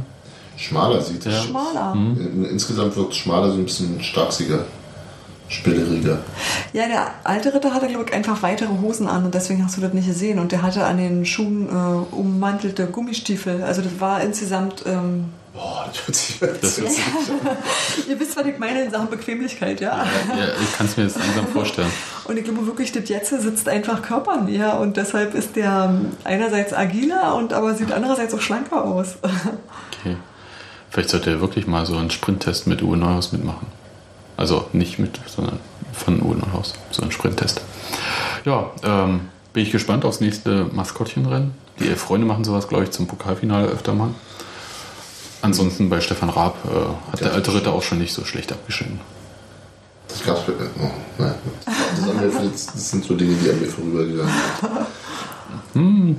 Schmaler sieht. Ja. Schmaler. In- Insgesamt wirkt es schmaler, so ein bisschen starksiger, spilleriger. Ja, der alte Ritter hatte, glaube ich, einfach weitere Hosen an und deswegen hast du das nicht gesehen. Und der hatte an den Schuhen äh, ummantelte Gummistiefel. Also das war insgesamt... Ähm, Boah, das hört sich Das hört sich, ihr wisst, was ich meine in Sachen Bequemlichkeit, ja? ja, ich kann es mir jetzt langsam vorstellen. Und ich glaube wirklich, das jetzt sitzt einfach körpernäher und deshalb ist der ähm, einerseits agiler und aber sieht andererseits auch schlanker aus. Vielleicht sollte er wirklich mal so einen Sprinttest mit Uwe Neuhaus mitmachen. Also nicht mit, sondern von Uwe Neuhaus. So einen Sprinttest. Ja, ähm, bin ich gespannt aufs nächste Maskottchenrennen. Die elf Freunde machen sowas, glaube ich, zum Pokalfinale öfter mal. Ansonsten bei Stefan Raab äh, hat der alte Ritter auch schon nicht so schlecht abgeschnitten. Das gab's bei. Oh, nein. Das das sind so Dinge, die an mir vorübergegangen sind. Hm.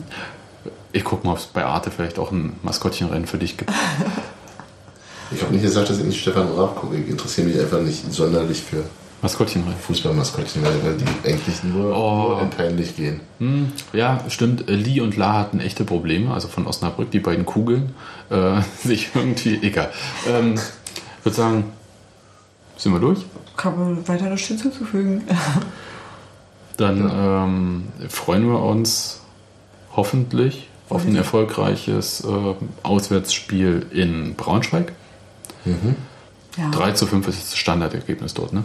Ich gucke mal, ob es bei Arte vielleicht auch ein Maskottchenrennen für dich gibt. Ich habe nicht gesagt, dass ich nicht Stefan Raab gucke. Ich interessiere mich einfach nicht sonderlich für Maskottchenrennen. Fußballmaskottchen, weil weil die eigentlich nur, Oh. nur in peinlich gehen. Hm, ja, stimmt. Äh, Lee und La hatten echte Probleme, also von Osnabrück, die beiden Kugeln. Äh, sich irgendwie, egal. Ähm, ich würde sagen, sind wir durch? Kann man weiter nichts hinzuzufügen. Dann ähm, freuen wir uns hoffentlich auf ein erfolgreiches äh, Auswärtsspiel in Braunschweig. Ja. 3 zu 5 ist das Standardergebnis dort, ne?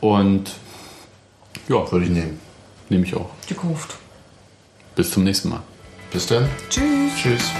Und ja, Würde ich nehmen. nehme ich auch. Gekauft. Bis zum nächsten Mal. Bis dann. Tschüss. Tschüss.